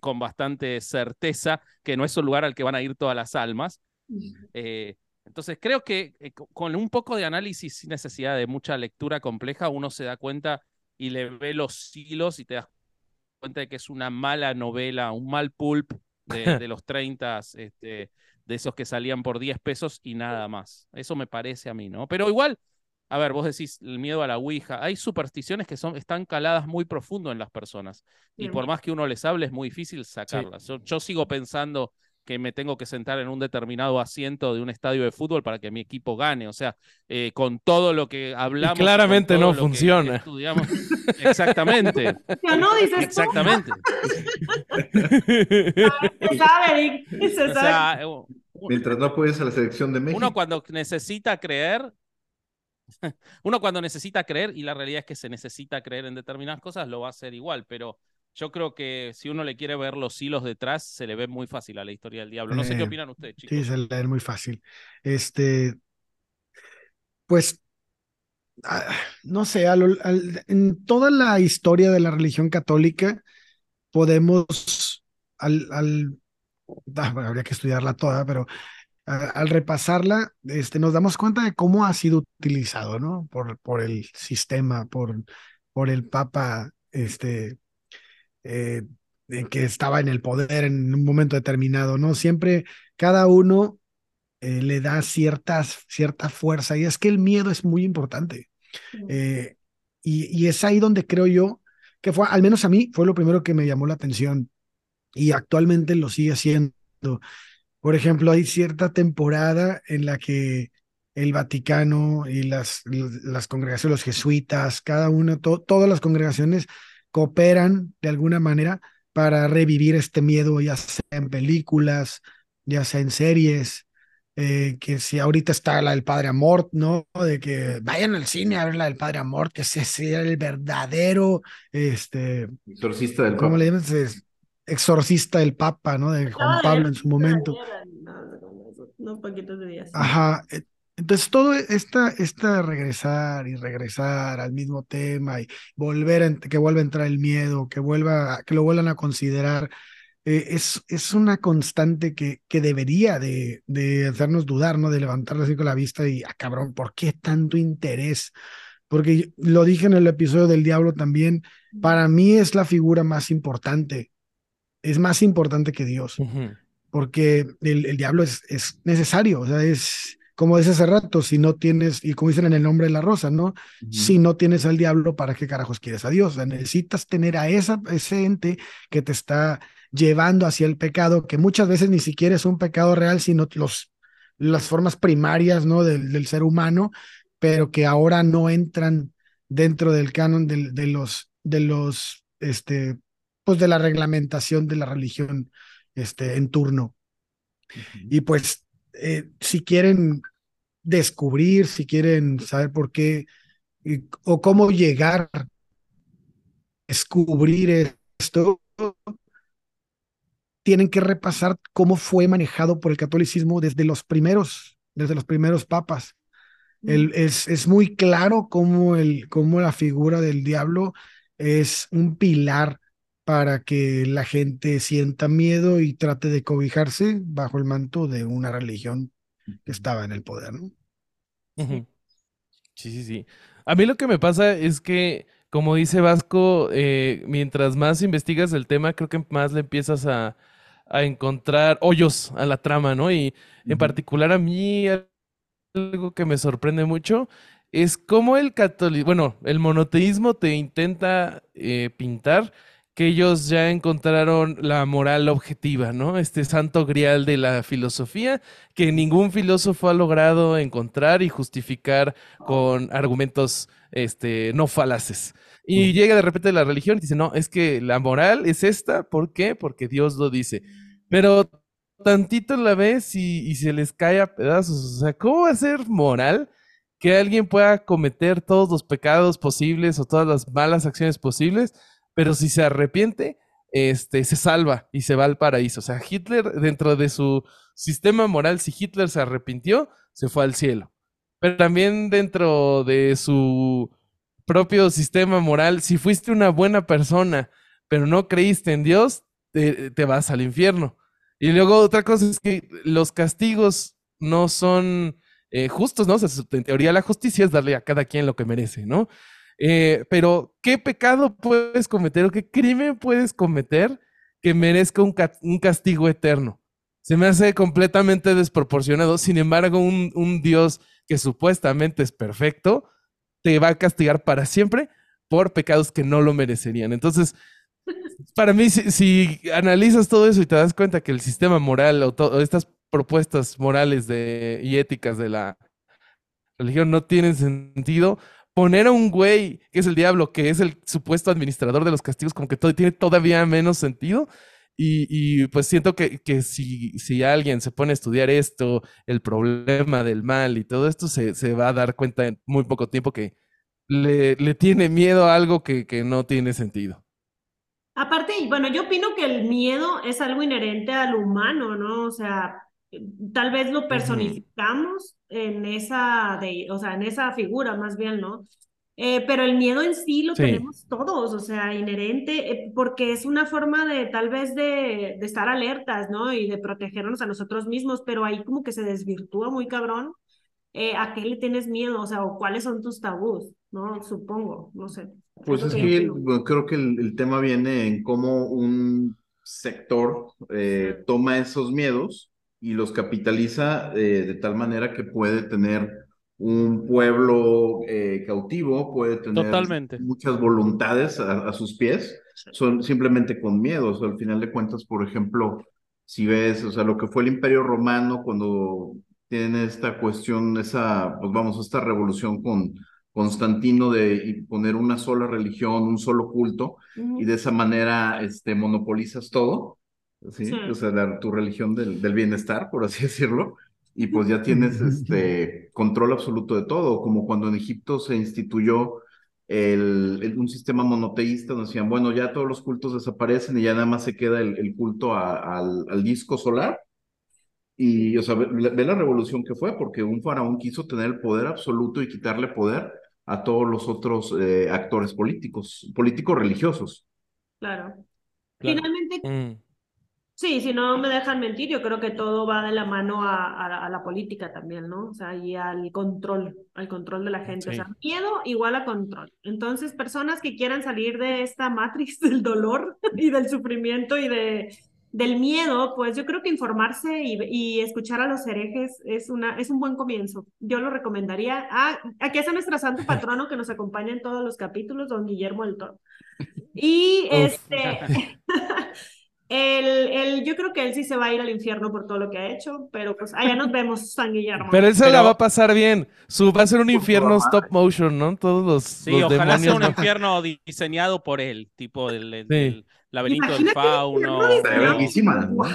D: con bastante certeza que no es un lugar al que van a ir todas las almas. Eh, entonces creo que eh, con un poco de análisis sin necesidad de mucha lectura compleja, uno se da cuenta y le ve los hilos y te das cuenta de que es una mala novela, un mal pulp de, de los 30 este, de esos que salían por 10 pesos y nada más. Eso me parece a mí, ¿no? Pero igual, a ver, vos decís el miedo a la Ouija. Hay supersticiones que son, están caladas muy profundo en las personas. Y por más que uno les hable, es muy difícil sacarlas. Yo, sigo pensando que me tengo que sentar en un determinado asiento de un estadio de fútbol para que mi equipo gane. O sea, eh, con todo lo que hablamos.
C: claramente no funciona.
D: Exactamente.
A: no dices
D: Exactamente.
A: se sabe, se sabe.
B: Mientras no apoyes a la selección de México.
D: Uno cuando necesita creer, uno cuando necesita creer, y la realidad es que se necesita creer en determinadas cosas, lo va a hacer igual, pero yo creo que si uno le quiere ver los hilos detrás, se le ve muy fácil a la historia del diablo. No sé qué eh, opinan ustedes, chicos.
E: Sí, se le ve muy fácil. Este, pues, no sé, en toda la historia de la religión católica podemos, al, Ah, habría que estudiarla toda, pero al repasarla, este, nos damos cuenta de cómo ha sido utilizado, ¿no? Por, por el sistema, por, por el Papa, este, eh, que estaba en el poder en un momento determinado, ¿no? Siempre cada uno eh, le da ciertas, cierta fuerza y es que el miedo es muy importante. Eh, y, y, es ahí donde creo yo que fue, al menos a mí, fue lo primero que me llamó la atención y actualmente lo sigue haciendo. Por ejemplo, hay cierta temporada en la que el Vaticano y las, las congregaciones, los jesuitas, cada una, todas las congregaciones cooperan de alguna manera para revivir este miedo, ya sea en películas, ya sea en series, eh, que si ahorita está la del Padre Amort, ¿no? De que vayan al cine a ver la del Padre Amort, que ese sea el verdadero, este...
B: Exorcista del
E: ¿Cómo le llaman? Exorcista del Papa, ¿no? De Juan Pablo en su momento.
A: poquitos días.
E: Ajá. E, entonces todo esta, esta regresar y regresar al mismo tema y volver a, que vuelva a entrar el miedo, que vuelva, que lo vuelvan a considerar, eh, es, es una constante que, que debería de, de hacernos dudar, ¿no? De levantar así con la vista y, ah, cabrón, ¿por qué tanto interés? Porque lo dije en el episodio del diablo también, para mí es la figura más importante es más importante que Dios, porque el, diablo es, es, necesario, o sea, es como dice hace rato, si no tienes, y como dicen en el nombre de la rosa, ¿no? Si no tienes al diablo, ¿para qué carajos quieres a Dios? O sea, necesitas tener a esa, ese ente que te está llevando hacia el pecado, que muchas veces ni siquiera es un pecado real, sino los, las formas primarias, ¿no? Del, del ser humano, pero que ahora no entran dentro del canon de, de los, de los, este, pues de la reglamentación de la religión este, en turno. Y pues, eh, si quieren descubrir, si quieren saber por qué o cómo llegar a descubrir esto, tienen que repasar cómo fue manejado por el catolicismo desde los primeros, desde los primeros papas. El, es, es, muy claro cómo, el, cómo la figura del diablo es un pilar para que la gente sienta miedo y trate de cobijarse bajo el manto de una religión que estaba en el poder, ¿no?
C: Sí, sí, sí. A mí lo que me pasa es que, como dice Vasco, eh, mientras más investigas el tema, creo que más le empiezas a, encontrar hoyos a la trama, ¿no? Y en particular a mí algo que me sorprende mucho es cómo el catolicismo, bueno, el monoteísmo te intenta eh, pintar que ellos ya encontraron la moral objetiva, ¿no? Este santo grial de la filosofía que ningún filósofo ha logrado encontrar y justificar con argumentos este, no falaces. Y llega de repente la religión y dice, no, es que la moral es esta, ¿por qué? Porque Dios lo dice. Pero tantito la ves y, y se les cae a pedazos. O sea, ¿cómo va a ser moral que alguien pueda cometer todos los pecados posibles o todas las malas acciones posibles? Pero si se arrepiente, este, se salva y se va al paraíso. O sea, Hitler, dentro de su sistema moral, si Hitler se arrepintió, se fue al cielo. Pero también dentro de su propio sistema moral, si fuiste una buena persona, pero no creíste en Dios, te, vas al infierno. Y luego otra cosa es que los castigos no son eh, justos, ¿no? O sea, en teoría la justicia es darle a cada quien lo que merece, ¿no? Eh, pero, ¿qué pecado puedes cometer o qué crimen puedes cometer que merezca un, castigo eterno? Se me hace completamente desproporcionado. Sin embargo, un, Dios que supuestamente es perfecto, te va a castigar para siempre por pecados que no lo merecerían. Entonces, para mí, si, analizas todo eso y te das cuenta que el sistema moral o, estas propuestas morales de, y éticas de la religión no tienen sentido, poner a un güey que es el diablo, que es el supuesto administrador de los castigos, como que todo, tiene todavía menos sentido. Y, pues siento que, que si, si, alguien se pone a estudiar esto, el problema del mal y todo esto, se, se va a dar cuenta en muy poco tiempo que le, le tiene miedo a algo que, que no tiene sentido.
A: Aparte, bueno, yo opino que el miedo es algo inherente al humano, ¿no? O sea, tal vez lo personificamos en esa, de, o sea, en esa figura más bien, ¿no? Eh, pero el miedo en sí lo tenemos todos, o sea, inherente, eh, porque es una forma de tal vez de, de, estar alertas, ¿no? Y de protegernos a nosotros mismos, pero ahí como que se desvirtúa muy cabrón. Eh, ¿A qué le tienes miedo? O sea, o cuáles son tus tabús, ¿no? Supongo, no sé.
B: Pues es que, creo que el, el, tema viene en cómo un sector toma esos miedos y los capitaliza eh, de tal manera que puede tener un pueblo eh, cautivo, puede tener muchas voluntades a, sus pies, son simplemente con miedo. O sea, al final de cuentas, por ejemplo, si ves, o sea, lo que fue el Imperio Romano cuando tiene esta cuestión, esa, pues vamos, esta revolución con Constantino de poner una sola religión, un solo culto, y de esa manera este, monopolizas todo ¿sí? O sea, tu religión del, del, bienestar, por así decirlo, y pues ya tienes este control absoluto de todo, como cuando en Egipto se instituyó el, un sistema monoteísta, donde decían, bueno, ya todos los cultos desaparecen y ya nada más se queda el, el culto al, al, disco solar. Y, o sea, ve, la revolución que fue, porque un faraón quiso tener el poder absoluto y quitarle poder a todos los otros eh, actores políticos, políticos religiosos.
A: Claro. Finalmente, mm. Sí, si no me dejan mentir, yo creo que todo va de la mano a, la política también, ¿no? O sea, y al control, al control de la gente. O sea, miedo igual a control. Entonces, personas que quieran salir de esta matriz del dolor y del sufrimiento y de, del miedo, pues yo creo que informarse y, escuchar a los herejes es, una, es un buen comienzo. Yo lo recomendaría. Ah, aquí está nuestro santo patrono que nos acompaña en todos los capítulos, don Guillermo del Toro. Y este... El, el, yo creo que él sí se va a ir al infierno por todo lo que ha hecho, pero pues allá nos vemos, San Guillermo.
C: Pero él se la va a pasar bien. Su, va a ser un infierno stop motion, ¿no? Todos los.
D: Sí, ojalá sea un infierno diseñado por él, tipo el, laberinto del fauno,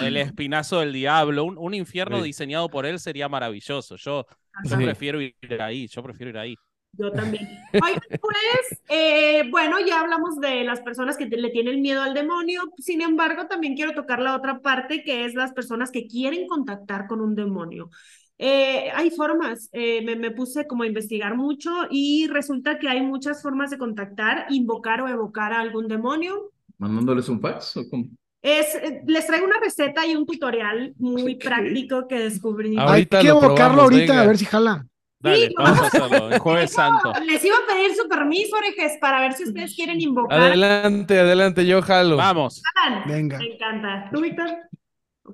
D: el espinazo del diablo. Un, un infierno diseñado por él sería maravilloso. Yo, yo prefiero ir ahí, yo prefiero ir ahí.
A: Yo también. pues, eh, bueno, ya hablamos de las personas que le tienen miedo al demonio. Sin embargo, también quiero tocar la otra parte, que es las personas que quieren contactar con un demonio. Eh, hay formas, eh, me, puse como a investigar mucho y resulta que hay muchas formas de contactar, invocar o evocar a algún demonio.
B: ¿Mandándoles un fax o cómo?
A: Es, les traigo una receta y un tutorial muy práctico que descubrí.
E: Hay que evocarlo ahorita, a ver si jala.
D: Dale, vamos a hacerlo, el jueves santo.
A: Les iba a pedir su permiso, orejes, para ver si ustedes quieren invocar.
C: Adelante, adelante, yo jalo.
D: Vamos.
E: Venga.
A: Me encanta. ¿Tú, Víctor?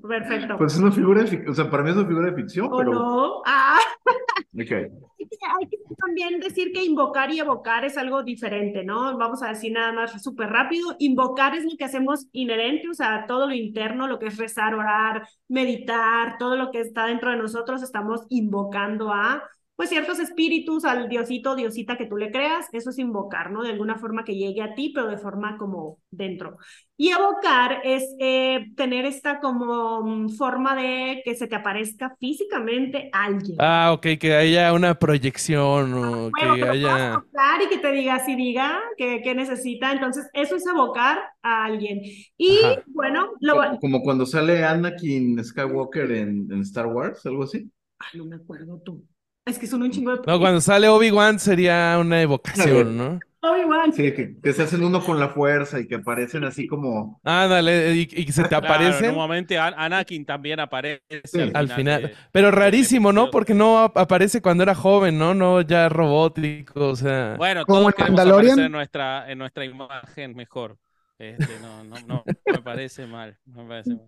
A: Perfecto.
B: Pues es una figura de ficción, o sea, para mí es una figura de ficción,
A: ¿O
B: pero...
A: no? Ah.
B: Okay.
A: Hay que también decir que invocar y evocar es algo diferente, ¿no? Vamos a decir nada más súper rápido. Invocar es lo que hacemos inherente, o sea, todo lo interno, lo que es rezar, orar, meditar, todo lo que está dentro de nosotros, estamos invocando a pues ciertos espíritus, al diosito, diosita que tú le creas, eso es invocar, ¿no? De alguna forma que llegue a ti, pero de forma como dentro. Y evocar es eh, tener esta como mm, forma de que se te aparezca físicamente alguien.
C: Ah, ok, que haya una proyección o
A: Bueno,
C: que haya...
A: y que te diga si diga que, que necesita. Entonces, eso es evocar a alguien. Y
C: Ajá.
A: bueno, lo,
B: Como, como cuando sale Anakin Skywalker en, en Star Wars, algo así.
A: Ay, no me acuerdo tú. Es que son un chingo de...
C: No, cuando sale Obi-Wan sería una evocación, ¿no?
A: Obi-Wan.
B: Sí, que, que se hacen uno con la fuerza y que aparecen así como.
C: Ándale, y, y se te
D: Claro, en
C: aparecen
D: momento An- Anakin también aparece
C: al final.
D: de-
C: Pero rarísimo, ¿no? Porque no ap- aparece cuando era joven, ¿no? No ya robótico, o sea...
D: Bueno,
E: Como
D: todos queremos
E: Mandalorian.
D: aparecer en nuestra, en nuestra imagen mejor. Este, no, no, no, me parece mal. no me parece mal.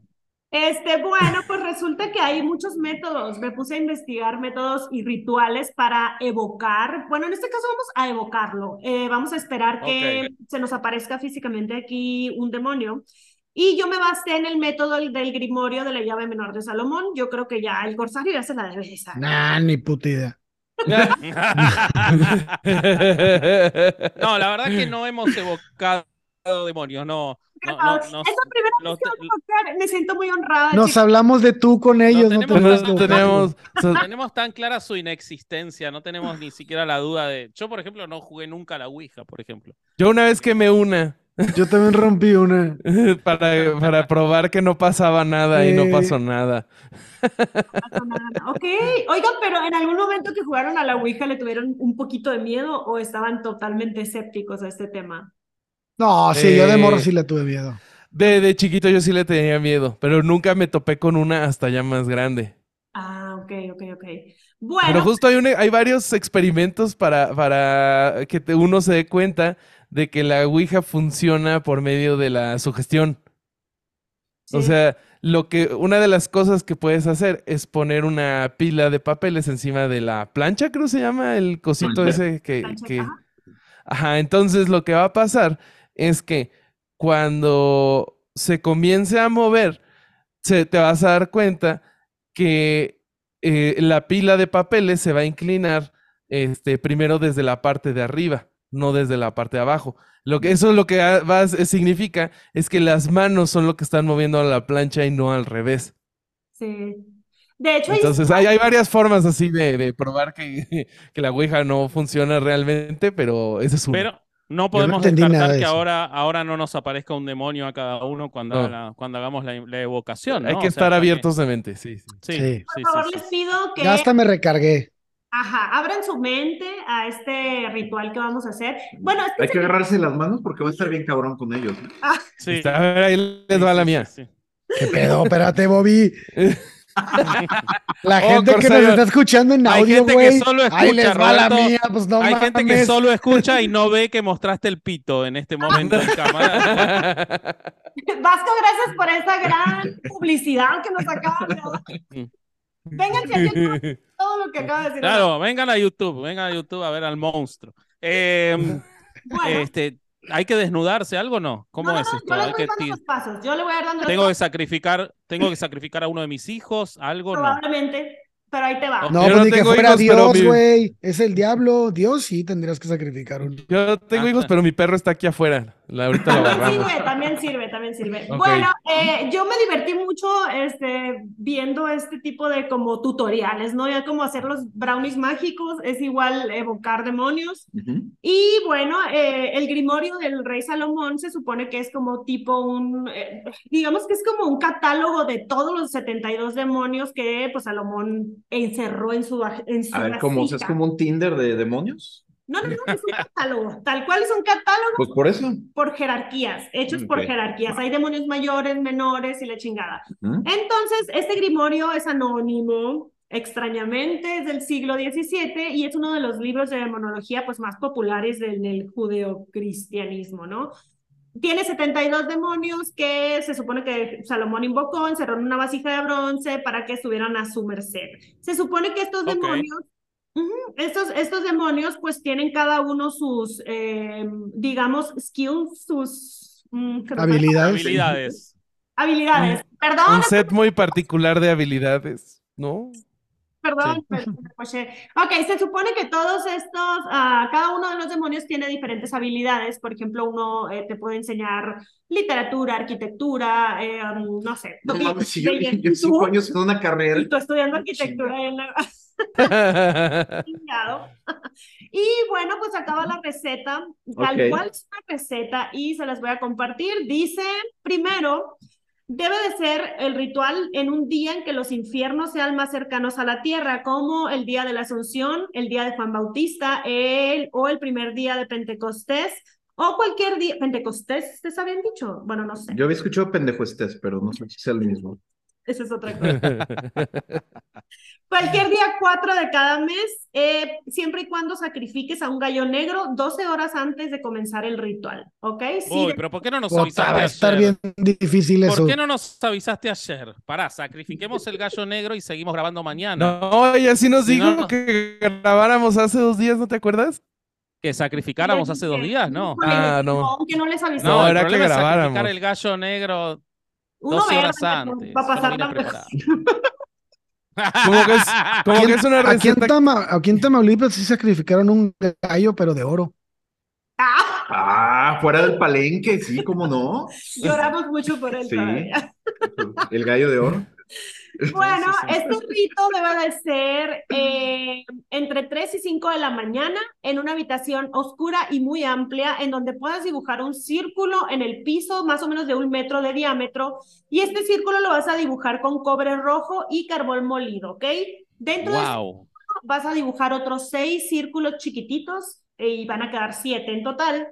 A: Este, bueno, pues resulta que hay muchos métodos. Me puse a investigar métodos y rituales para evocar. Bueno, en este caso vamos a evocarlo. Eh, vamos a esperar que se nos aparezca físicamente aquí un demonio. Y yo me basé en el método del, grimorio de la llave menor de Salomón. Yo creo que ya el corsario ya se la debe de saber.
E: Nah, ni puta idea.
D: No, la verdad que no hemos evocado demonios, no. No, no, no,
A: es la primera
D: los
A: vez que
D: te-
A: voy a evocar. Me siento muy honrada.
E: Nos
A: chicos.
E: hablamos de tú con ellos, no,
D: tenemos
E: te
C: no tenemos...
D: tan clara su inexistencia, no tenemos ni siquiera la duda de. Yo, por ejemplo, no jugué nunca a la Ouija, por ejemplo.
C: Yo una vez que me una
E: Yo también rompí una.
C: para, para probar que no pasaba nada y no pasó nada.
A: pasó nada. Ok, oigan, pero en algún momento que jugaron a la Ouija le tuvieron un poquito de miedo o estaban totalmente escépticos a este tema.
E: No, sí, yo de
C: Eh,
E: morro sí le tuve miedo.
C: De, de chiquito yo sí le tenía miedo, pero nunca me topé con una hasta ya más grande.
A: Ah, ok, ok, ok.
C: Pero
A: Bueno,
C: justo hay, un- hay varios experimentos para, para que te- uno se dé cuenta de que la Ouija funciona por medio de la sugestión. O
A: sí.
C: sea, lo que, una de las cosas que puedes hacer es poner una pila de papeles encima de la plancha, creo se llama, el cosito
B: Plancha.
C: ese que,
A: Plancha,
C: que-
A: ajá.
C: Ajá, entonces lo que va a pasar es que cuando se comience a mover, se, te vas a dar cuenta que eh, la pila de papeles se va a inclinar este, primero desde la parte de arriba, no desde la parte de abajo. Lo que, eso lo que va significa es que las manos son lo que están moviendo a la plancha y no al revés.
A: Sí. De hecho, hay-
C: Entonces hay, hay varias formas así de, de probar que, que la Ouija no funciona realmente, pero ese es.
D: Pero no podemos
E: nada
D: descartar
E: de
D: que ahora, ahora no nos aparezca un demonio a cada uno cuando,
C: No.
D: haga la- cuando hagamos la, la evocación.
C: Hay
D: ¿no?
C: que
D: O sea,
C: estar
D: hasta que-
C: abiertos de mente, sí. sí.
D: Sí,
E: Sí.
A: por favor,
D: sí,
A: les pido que
E: Ya hasta me recargué.
A: ajá, abran su mente a este ritual que vamos a hacer. Bueno, este
B: Hay que agarrarse las manos porque va a estar bien cabrón con ellos. ¿no?
D: Sí,
C: Está- a ver, ahí les
D: sí,
C: va la mía.
D: sí, sí.
E: ¿Qué pedo? Espérate, Bobby. La
C: Oh,
E: gente que nos está escuchando en
D: Hay
E: audio,
D: gente que
E: güey.
D: solo
E: Ahí les
D: escucha,
E: va la
D: Roberto.
E: mía, pues no
D: Hay gente que solo escucha y no ve que mostraste el pito en este momento en cámara.
A: Vasco, gracias por esa gran publicidad que nos acaba de a todo lo que acaba de decir.
D: Claro, vengan a YouTube, vengan a YouTube a ver al monstruo. Eh,
A: Bueno,
D: este, ¿Hay que desnudarse algo o no? ¿Cómo
A: no, no,
D: es
A: no,
D: esto?
A: yo
D: ¿Hay
A: voy
D: que
A: los pasos. Yo le voy a dar dando los
D: ¿Tengo que
A: pasos,
D: sacrificar, tengo que sacrificar a uno de mis hijos? ¿Algo no?
A: probablemente, pero ahí te va.
E: No, ni que fuera
C: hijos, pero
E: Dios,
C: mi-
E: güey. Es el diablo. Dios sí tendrías que sacrificar uno.
C: Yo tengo
D: Ah,
C: hijos,
D: ah.
C: pero mi perro está aquí afuera. La, ahorita lo
A: También sirve, también sirve, también sirve. Bueno, eh, yo me divertí mucho este, viendo este tipo de como tutoriales, ¿no? Ya como hacer los brownies mágicos, es igual evocar demonios. Y bueno, eh, el grimorio del rey Salomón se supone que es como tipo un, eh, digamos que es como un catálogo de todos los 72 demonios que pues Salomón encerró en su, en su
B: A ver, ¿cómo? O sea, ¿Es como un Tinder de demonios?
A: No, no, no, es un catálogo, tal cual es un catálogo
B: Pues por eso.
A: por jerarquías, hechos por
B: Ok.
A: jerarquías. Hay demonios mayores, menores y la chingada.
B: Ujú.
A: Entonces, este grimorio es anónimo, extrañamente, es del siglo XVII y es uno de los libros de demonología pues, más populares en el judeocristianismo, ¿no? Tiene 72 demonios que se supone que Salomón invocó, encerró en una vasija de bronce para que estuvieran a su merced. Se supone que estos
D: Ok.
A: demonios estos, estos demonios pues tienen cada uno sus, eh, digamos, skills, sus
E: mm, habilidades.
D: Habilidades.
A: Habilidades. Perdón.
C: Un set muy particular de habilidades, ¿no?
A: Perdón, Ok, se supone que todos estos, uh, cada uno de los demonios tiene diferentes habilidades. Por ejemplo, uno eh, te puede enseñar literatura, arquitectura, eh, um, no sé.
B: No mames, si yo, yo cinco años en una carrera.
A: Y tú estudiando arquitectura en la... y bueno, pues acaba la receta, tal cual es una receta y se las voy a compartir. Dice, primero, Debe de ser el ritual en un día en que los infiernos sean más cercanos a la tierra, como el día de la Asunción, el día de Juan Bautista, el, o el primer día de Pentecostés, o cualquier día. ¿Pentecostés? ¿Ustedes habían dicho? Bueno, no sé.
B: Yo había escuchado Pentecostés, pero no sé si es el mismo.
A: Eso es otra cosa. Cualquier día 4 de cada mes, eh, siempre y cuando sacrifiques a un gallo negro 12 horas antes de comenzar el ritual, ¿ok?
D: Sí, Uy, pero ¿por qué no nos avisaste
E: va a estar bien difícil eso.
D: ¿Por qué no nos avisaste ayer? Pará, sacrifiquemos el gallo negro y seguimos grabando mañana.
C: No, y así nos dijo que grabáramos hace dos días, ¿no te acuerdas?
D: Que sacrificáramos hace dos días, ¿no?
C: Ah, no.
A: Que no les avisó.
C: No, era que grabáramos.
D: sacrificar el gallo negro 12 horas antes.
A: Va a pasar tan
C: Como que es, como que es una receta.
E: Aquí en, Tama, aquí en Tamaulipas sí sacrificaron un gallo, pero de oro.
B: Ah, fuera del palenque, sí, ¿cómo no?
A: Lloramos mucho por él. Sí.
B: El gallo de oro.
A: Bueno, este rito debe de ser eh, entre 3 y 5 de la mañana en una habitación oscura y muy amplia en donde puedas dibujar un círculo en el piso más o menos de un metro de diámetro y este círculo lo vas a dibujar con cobre rojo y carbón molido, ¿ok? Dentro
D: wow.
A: de vas a dibujar otros seis círculos chiquititos y van a quedar siete en total.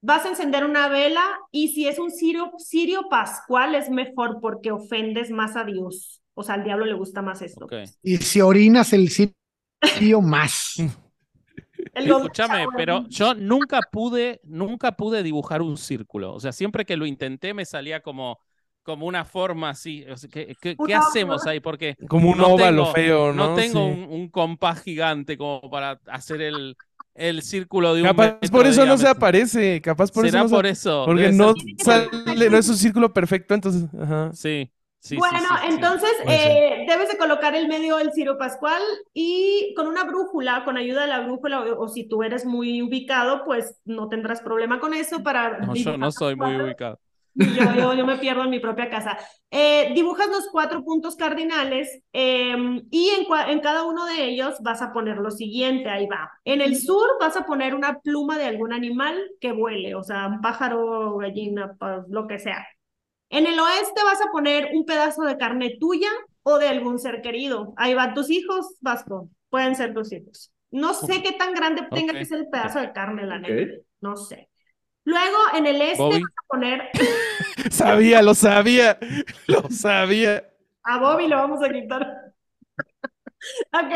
A: Vas a encender una vela y si es un cirio, cirio pascual es mejor porque ofendes más a Dios. O sea, al diablo le gusta más esto.
E: Y si orinas el sitio más.
D: Escúchame, pero yo nunca pude, nunca pude dibujar un círculo. O sea, siempre que lo intenté me salía como, como una forma así. ¿qué, qué, hacemos ahí? Porque
C: como un óvalo feo, ¿no?
D: No tengo un, compás gigante como para hacer el, el círculo de un
C: Capaz por eso no se aparece, capaz por
D: ¿Será
C: eso.
D: por eso.
C: Porque no sale, no es un círculo perfecto, entonces. Ajá.
D: Sí
A: bueno, entonces eh, debes de colocar el medio del Ciro Pascual y con una brújula, con ayuda de la brújula, o, si tú eres muy ubicado, pues no tendrás problema con eso para...
D: No, yo no soy muy ubicado.
A: Yo, yo, me pierdo en mi propia casa. Eh, dibujas los cuatro puntos cardinales em, y en, en, cada uno de ellos vas a poner lo siguiente, ahí va. En el sur vas a poner una pluma de algún animal que vuele, o sea, un pájaro, gallina, pues, lo que sea. En el oeste vas a poner un pedazo de carne tuya o de algún ser querido. Ahí van tus hijos, Vasco. Pueden ser tus hijos. No sé qué tan grande tenga que ser el pedazo de carne, la neta. No sé. Luego, en el este vas a poner.
C: sabía, lo sabía. Lo sabía.
A: A Bobby lo vamos a quitar. ok.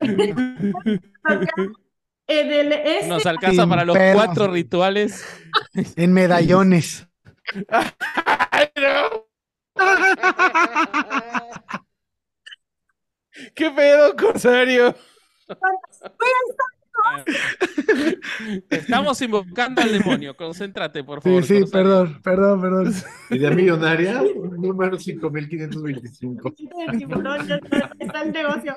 A: en el este.
D: Nos alcanza para los cuatro rituales.
E: En medallones.
C: ¿Qué pedo, Corsario?
D: Estamos invocando al demonio, concéntrate, por favor.
E: Sí, sí, perdón, perdón, perdón.
B: Idea millonaria, número 5525.
A: Está el negocio.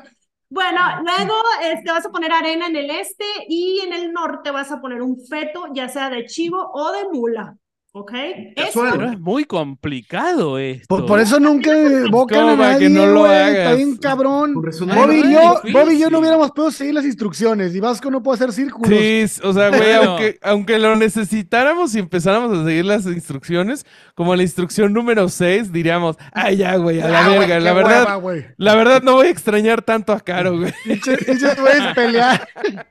A: Bueno, luego este, vas a poner arena en el este y en el norte vas a poner un feto, ya sea de chivo o de mula. ¿Ok?
D: Pero es muy complicado esto.
E: Por, eso nunca evocan a nadie, que no lo hagas. Está bien cabrón. Bobby y, yo, Bobby y yo no hubiéramos podido seguir las instrucciones y Vasco no puede hacer círculos.
C: Sí, o sea, güey, aunque, aunque lo necesitáramos y empezáramos a seguir las instrucciones, como la instrucción número 6, diríamos, ay, ya, güey, a la verga. la verdad, la verdad no voy a extrañar tanto a Caro, güey.
E: puedes pelear.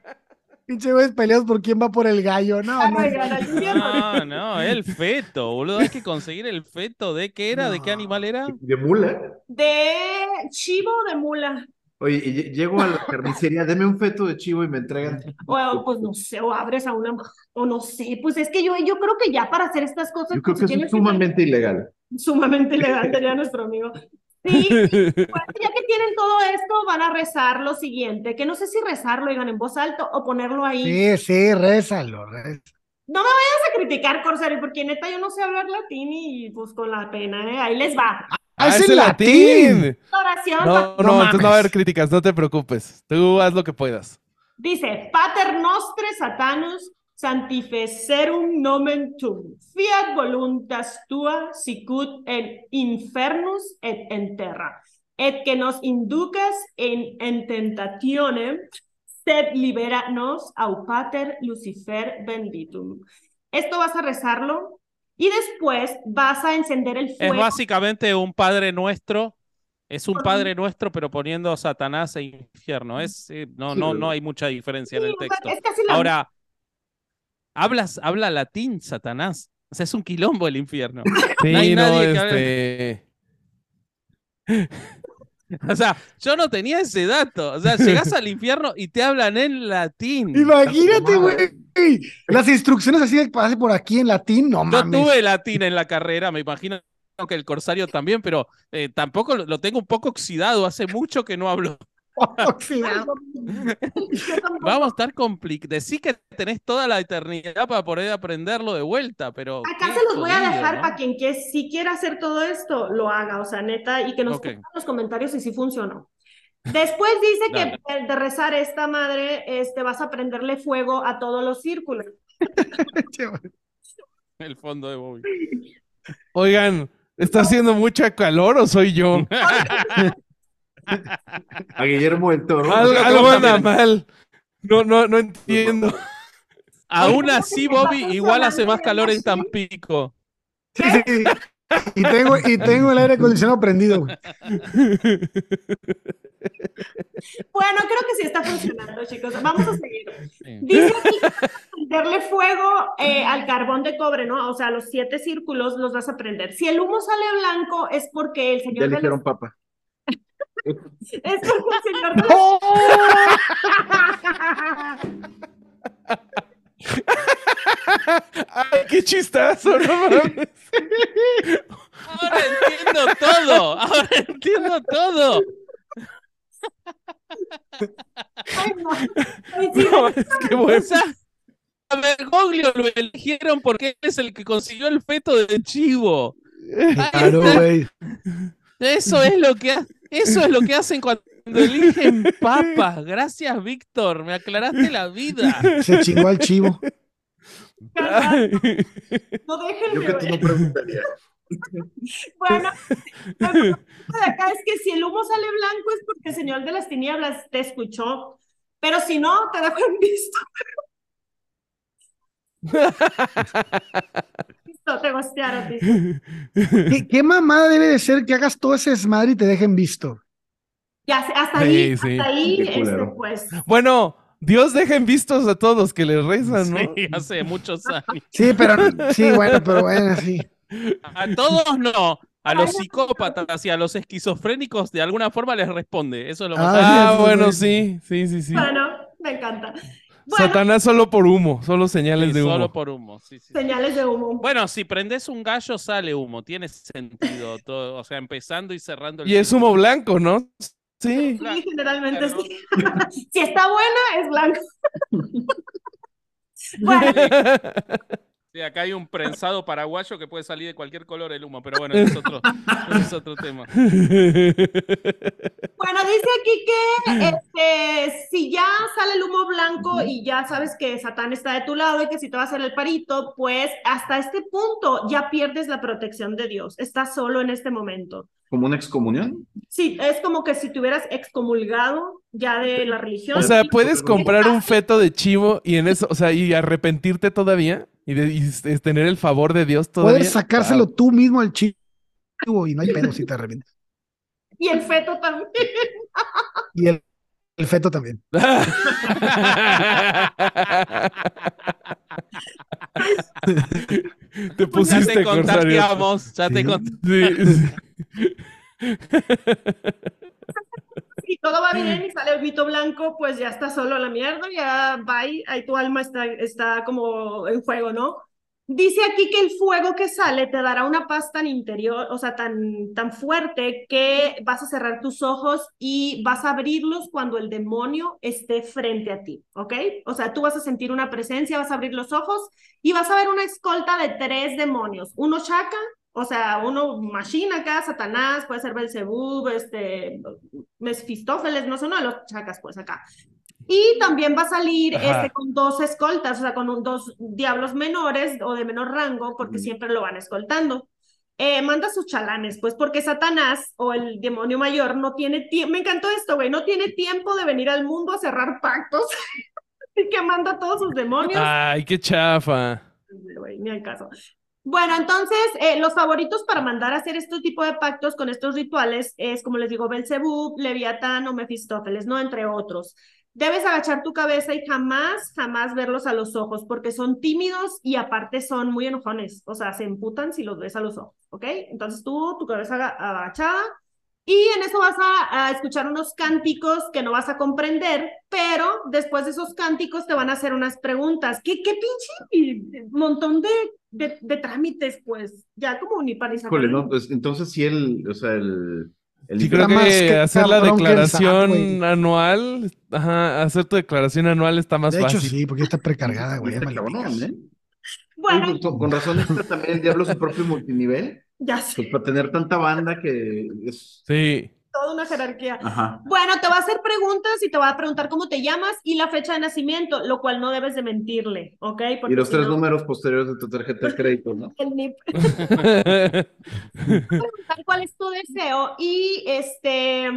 E: Pinche güey peleados por quién va por el gallo. No, no.
D: No, no, el feto, boludo. Hay que conseguir el feto. ¿De qué era? ¿De qué animal era?
B: ¿De mula?
A: De chivo de mula.
B: Oye, llego a la carnicería, deme un feto de chivo y me entregan.
A: O, pues no sé, o abres a una, o no sé, pues es que yo, yo creo que ya para hacer estas cosas.
B: Yo creo que es sumamente ilegal.
A: Sumamente ilegal, sería nuestro amigo. Sí, pues, ya que tienen todo esto, van a rezar lo siguiente, que no sé si rezarlo, digan en voz alta o ponerlo ahí.
E: Sí, sí, rézalo, rézalo.
A: No me vayas a criticar, Corsario, porque neta yo no sé hablar latín y pues con la pena, ¿eh? Ahí les va.
E: ¡Ah, es en latín!
A: Oración.
C: No, no,
E: No
C: entonces no va a haber críticas, no te preocupes. Tú haz lo que puedas.
A: Dice, Pater nostre Satanus sanctificerum nomen tuum, fiat voluntas tua sicut en infernus et en terra, et que nos inducas en, en tentationem, sed libera nos au Pater Lucifer benditum. Esto vas a rezarlo y después vas a encender el
D: Es
A: fuego.
D: básicamente un Padre Nuestro. Es un Padre Nuestro, pero poniendo a Satanás e infierno. Es, eh, no, no, no hay mucha diferencia en el
A: Sí, o sea,
D: texto.
A: es casi la
D: Ahora, hablas, habla latín, Satanás. O sea, es un quilombo el infierno.
C: Sí,
D: hay
C: no,
D: nadie que
C: este.
D: O sea, yo no tenía ese dato. O sea, llegás al infierno y te hablan en latín.
E: Imagínate, güey. Las instrucciones así de pase por aquí en latín, no
D: Yo
E: mames.
D: tuve latín en la carrera, me imagino que el Corsario también, pero eh, tampoco lo tengo un poco oxidado. Hace mucho que no hablo.
E: Oxidado.
D: Vamos a estar complicados. Decí que tenés toda la eternidad para poder aprenderlo de vuelta, pero.
A: Acá se los voy a dejar
D: ¿no?
A: para quien que si quiera hacer todo esto, lo haga, o sea, neta, y que nos
D: Ok.
A: pongan en los comentarios si sí funcionó. Después dice que de rezar esta madre, este, vas a prenderle fuego a todos los círculos.
D: El fondo de Bobby.
C: Oigan, ¿está haciendo mucha calor o soy yo?
B: A Guillermo del Toro.
C: Algo
D: vos
C: anda mal. No, no, no entiendo.
D: Aún así, Bobby, igual hace más calor en. Tampico.
E: Sí, sí. Y tengo, y tengo el aire acondicionado prendido.
A: Bueno, creo que sí está funcionando, chicos. Vamos a seguir. Dice aquí, prenderle fuego eh, al carbón de cobre, ¿no? O sea, los siete círculos los vas a prender. Si el humo sale blanco es porque el
B: Ya
A: señor de
B: eligieron
A: las-
B: papa.
A: Es porque el señor
E: ¡Oh!
C: Ay, qué chistazo, no mames.
D: Ahora entiendo todo. Ahora entiendo todo.
A: Ay, no. Ay, sí,
C: No, es que
D: O
C: bueno.
D: sea, a Bergoglio lo eligieron porque él es el que consiguió el feto de chivo.
E: Claro, güey.
D: Eso es lo que ha- eso es lo que hacen cuando eligen papas. Gracias, Víctor. Me aclaraste la vida.
E: Se chingó al chivo.
A: No déjenme
B: Yo que tú
A: ver.
B: no preguntarías.
A: Bueno, lo que pasa de acá es que si el humo sale blanco es porque el señor de las tinieblas te escuchó, pero si no, te dejo en visto. Listo, te gostearon.
E: ¿Qué, qué mamada debe de ser que hagas todo ese desmadre y te dejen visto?
A: Ya, hasta ahí,
C: Sí, sí.
A: hasta ahí, este, pues.
C: Bueno, Dios deja en vistos a todos que le rezan, ¿no?
D: Sí, hace muchos años.
E: Sí, pero sí, bueno, pero bueno, sí.
D: A todos no. A los psicópatas y a los esquizofrénicos de alguna forma les responde. Eso es lo más.
E: Ah,
C: Ah,
E: sí,
C: bueno,
E: sí,
C: sí, sí, sí.
A: Bueno, me encanta. Bueno,
C: Satanás solo por humo, solo señales
D: Sí,
C: de humo.
D: solo por humo. sí, sí.
A: señales de humo.
D: Bueno, si prendes un gallo sale humo, tiene sentido todo, o sea, empezando y cerrando el
C: Y es humo blanco, ¿no? Sí.
A: Sí, generalmente
D: Claro.
A: sí. si está buena, es blanco. bueno,
D: Sí, acá hay un prensado paraguayo que puede salir de cualquier color el humo, pero bueno, es otro, es otro tema.
A: Bueno, dice aquí que este, si ya sale el humo blanco y ya sabes que Satán está de tu lado y que si te va a hacer el parito, pues hasta este punto ya pierdes la protección de Dios. Estás solo en este momento.
B: ¿Como una excomunión?
A: Sí, es como que si te hubieras excomulgado ya de la religión.
C: O sea, puedes comprar un feto de chivo y en eso, o sea, y arrepentirte todavía y, de- y tener el favor de Dios todavía.
E: Puedes sacárselo tú mismo al chivo y no hay pedo si te arrepientes.
A: Y el feto también.
E: Y el, el feto también.
C: te
D: Ya
C: pusiste
D: te
C: corsario.
D: contagiamos, ya te
E: Sí.
D: cont-
C: Sí, sí.
A: Si todo va bien y sale el vito blanco, pues ya está solo a la mierda, ya bye, ahí tu alma está, está como en juego, ¿no? Dice aquí que el fuego que sale te dará una paz tan interior, o sea, tan, tan fuerte que vas a cerrar tus ojos y vas a abrirlos cuando el demonio esté frente a ti, ¿ok? O sea, tú vas a sentir una presencia, vas a abrir los ojos y vas a ver una escolta de tres demonios. Uno Shaka, o sea, uno Machine acá, Satanás, puede ser Belzebub, este, Mefistófeles, no son de los chacas, pues acá. Y también va a salir este, con dos escoltas, o sea, con dos diablos menores o de menor rango, porque siempre lo van escoltando. Eh, manda sus chalanes, pues porque Satanás o el demonio mayor no tiene tiempo, me encantó esto, güey, no tiene tiempo de venir al mundo a cerrar pactos y que manda a todos sus demonios.
C: Ay, qué chafa.
A: Güey, ni al caso. Bueno, entonces, eh, los favoritos para mandar a hacer este tipo de pactos con estos rituales es, como les digo, Belzebub, Leviatán o Mefistófeles, ¿no? Entre otros. Debes agachar tu cabeza y jamás, jamás verlos a los ojos, porque son tímidos y aparte son muy enojones. O sea, se emputan si los ves a los ojos, ¿ok? Entonces tú, tu cabeza agachada, y en eso vas a, escuchar unos cánticos que no vas a comprender, pero después de esos cánticos te van a hacer unas preguntas. ¿Qué, qué pinche montón de, de, trámites, pues? Ya como ni para
B: no, pues entonces sí el, o sea, el
C: Sí, creo que, hacer la declaración anual, ajá, hacer tu declaración anual está más fácil.
E: De hecho, sí, porque está precargada, güey.
B: ¿eh? Bueno. Con, razón está también el diablo su propio multinivel.
A: Ya sé.
B: Pues para tener tanta banda que es...
C: Sí
A: toda una jerarquía. Bueno, te va a hacer preguntas y te va a preguntar cómo te llamas y la fecha de nacimiento, lo cual no debes de mentirle, ¿ok?
B: y los tres números posteriores de tu tarjeta de crédito, ¿no? El NIP.
A: preguntar cuál es tu deseo y este...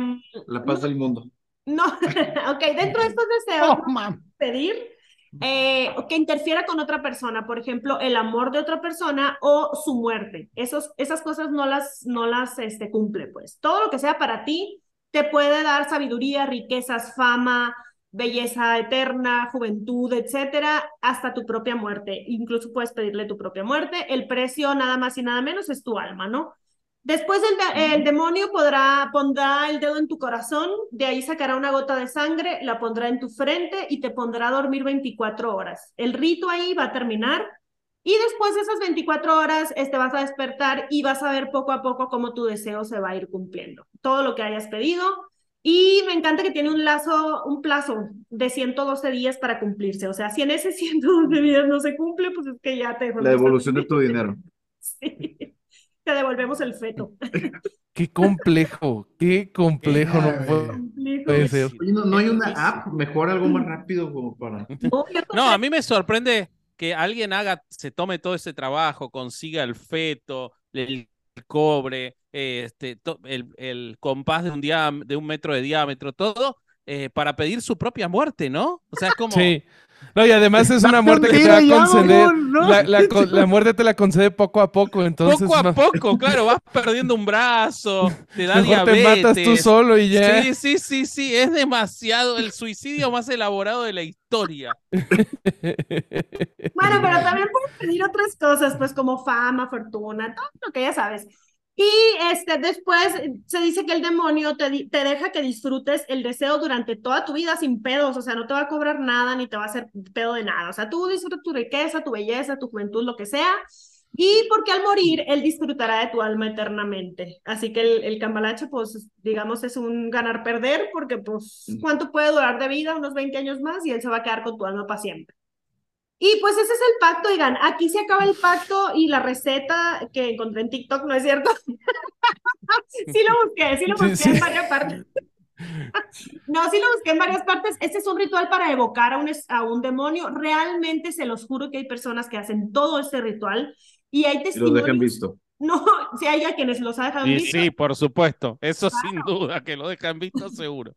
B: La paz del mundo.
A: No, ok, dentro de estos deseos, oh, pedir eh, que interfiera con otra persona, por ejemplo, el amor de otra persona o su muerte. Esos, esas cosas no las, no las este, cumple, pues. Todo lo que sea para ti te puede dar sabiduría, riquezas, fama, belleza eterna, juventud, etcétera, hasta tu propia muerte. Incluso puedes pedirle tu propia muerte. El precio, nada más y nada menos, es tu alma, ¿no? Después el, el, demonio podrá, pondrá el dedo en tu corazón, de ahí sacará una gota de sangre, la pondrá en tu frente y te pondrá a dormir 24 horas. El rito ahí va a terminar y después de esas 24 horas este, vas a despertar y vas a ver poco a poco cómo tu deseo se va a ir cumpliendo. Todo lo que hayas pedido. Y me encanta que tiene un lazo, un plazo de 112 días para cumplirse. O sea, si en ese 112 días no se cumple, pues es que ya te...
B: La devolución de tu dinero.
A: Sí te devolvemos el feto.
C: Qué complejo, qué complejo. no, puede
B: ser. no, hay una app mejor, algo más rápido como para.
D: No, a mí me sorprende que alguien haga, se tome todo ese trabajo, consiga el feto, el cobre, este, el, el compás de un, de un metro de diámetro, todo, eh, para pedir su propia muerte, ¿no? O sea, es como.
C: Sí. No, y además es una muerte que te va a conceder. La, muerte te la concede poco a poco, entonces.
D: Poco a poco, claro, vas perdiendo un brazo, te da diabetes.
C: te matas tú solo y ya.
D: Sí, sí, sí, sí, es demasiado el suicidio más elaborado de la historia.
A: Bueno, pero también puedes pedir otras cosas, pues como fama, fortuna, todo lo que ya sabes. Y este, después se dice que el demonio te, te, deja que disfrutes el deseo durante toda tu vida sin pedos, o sea, no te va a cobrar nada ni te va a hacer pedo de nada, o sea, tú disfrutas tu riqueza, tu belleza, tu juventud, lo que sea, y porque al morir él disfrutará de tu alma eternamente. Así que el, el cambalache, pues, digamos, es un ganar-perder, porque, pues, ¿cuánto puede durar de vida? Unos 20 años más y él se va a quedar con tu alma para siempre. Y pues ese es el pacto, digan, aquí se acaba el pacto y la receta que encontré en TikTok, ¿no es cierto? sí lo busqué, sí lo busqué en varias partes. no, sí lo busqué en varias partes. Este es un ritual para evocar a un, a un demonio. Realmente se los juro que hay personas que hacen todo este ritual y hay testimonios.
B: Los dejan visto.
A: No, si hay a quienes los dejan visto.
D: Sí, por supuesto. Eso sin duda, que lo dejan visto seguro.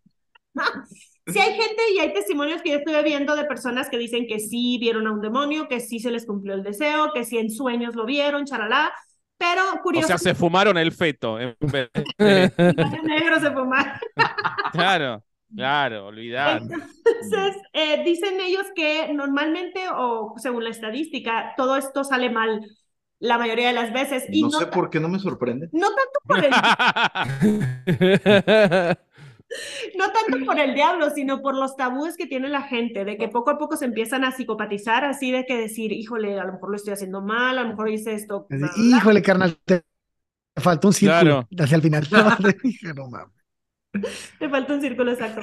A: Sí hay gente y hay testimonios que yo estuve viendo de personas que dicen que sí vieron a un demonio, que sí se les cumplió el deseo, que sí en sueños lo vieron, charalá, pero curioso.
D: O sea, se fumaron el feto. En vez
A: negro se fumaron.
D: claro, claro, olvidar.
A: Entonces, eh, dicen ellos que normalmente, o según la estadística, todo esto sale mal la mayoría de las veces. Y
B: no, sé por qué no me sorprende.
A: No tanto por el... No tanto por el diablo, sino por los tabúes que tiene la gente, de que poco a poco se empiezan a psicopatizar, así de que decir, híjole, a lo mejor lo estoy haciendo mal, a lo mejor hice esto. Bla, bla, bla.
E: Híjole, carnal, te faltó un círculo hacia el final. Dije, no mames.
A: Te falta un círculo exacto.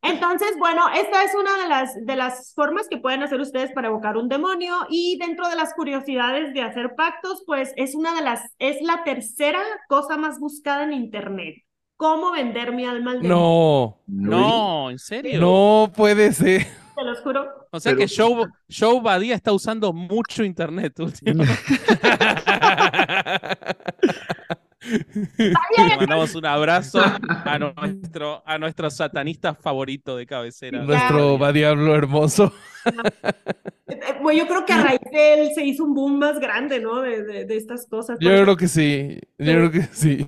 A: Entonces, bueno, esta es una de las, de las formas que pueden hacer ustedes para evocar un demonio y dentro de las curiosidades de hacer pactos, pues es una de las, es la tercera cosa más buscada en internet. ¿Cómo vender mi alma al demonio?
C: No,
D: No, ¿en serio?
C: no puede ser.
A: Te los juro.
D: O sea
B: Pero-
D: que Joe, Joe Badía está usando mucho internet últimamente. Le mandamos un abrazo a nuestro, a nuestro satanista favorito de cabecera.
C: Nuestro va diablo hermoso.
A: Eh, Bueno, yo creo que a raíz de él se hizo un boom más grande, ¿no? De, de, de estas cosas.
C: Yo creo que sí. Yo creo que sí.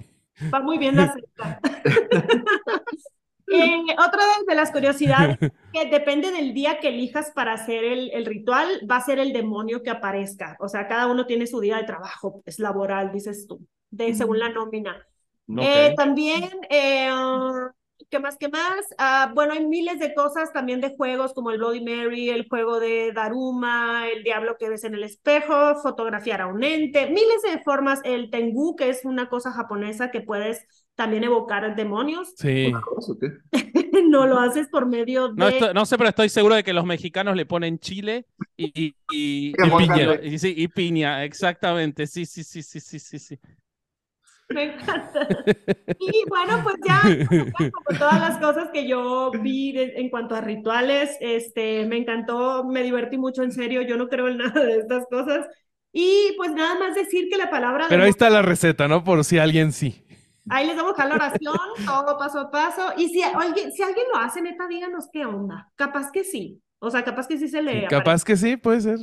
A: Va muy bien la. Eh, otra de, las curiosidades que depende del día que elijas para hacer el, el ritual, va a ser el demonio que aparezca. O sea, cada uno tiene su día de trabajo, es laboral, dices tú, de, según la nómina. Eh,
D: Ok.
A: también, eh, ¿qué más? ¿Qué más? Ah, bueno, hay miles de cosas también de juegos como el Bloody Mary, el juego de Daruma, el diablo que ves en el espejo, fotografiar a un ente, miles de formas. El Tengu, que es una cosa japonesa que puedes también evocar demonios,
C: Sí.
A: No lo haces por medio de...
D: No, estoy- no sé, pero estoy seguro de que los mexicanos le ponen chile y, y, y-
B: Y
D: y
B: aguacate.
D: piña. Y, sí, y piña, exactamente. Sí, sí, sí, sí, sí, sí, sí.
A: Me encanta. Y bueno, pues ya, como todas las cosas que yo vi de- en cuanto a rituales, este, me encantó, me divertí mucho, en serio, yo no creo en nada de estas cosas. Y pues nada más decir que la palabra
C: Pero ahí
A: de
C: está la receta, ¿no? Por si alguien sí.
A: ahí les vamos a la oración, todo paso a paso. Y si alguien, si alguien lo hace, neta, díganos qué onda. Capaz que sí. O sea, capaz que sí se le
C: Capaz que sí, puede ser.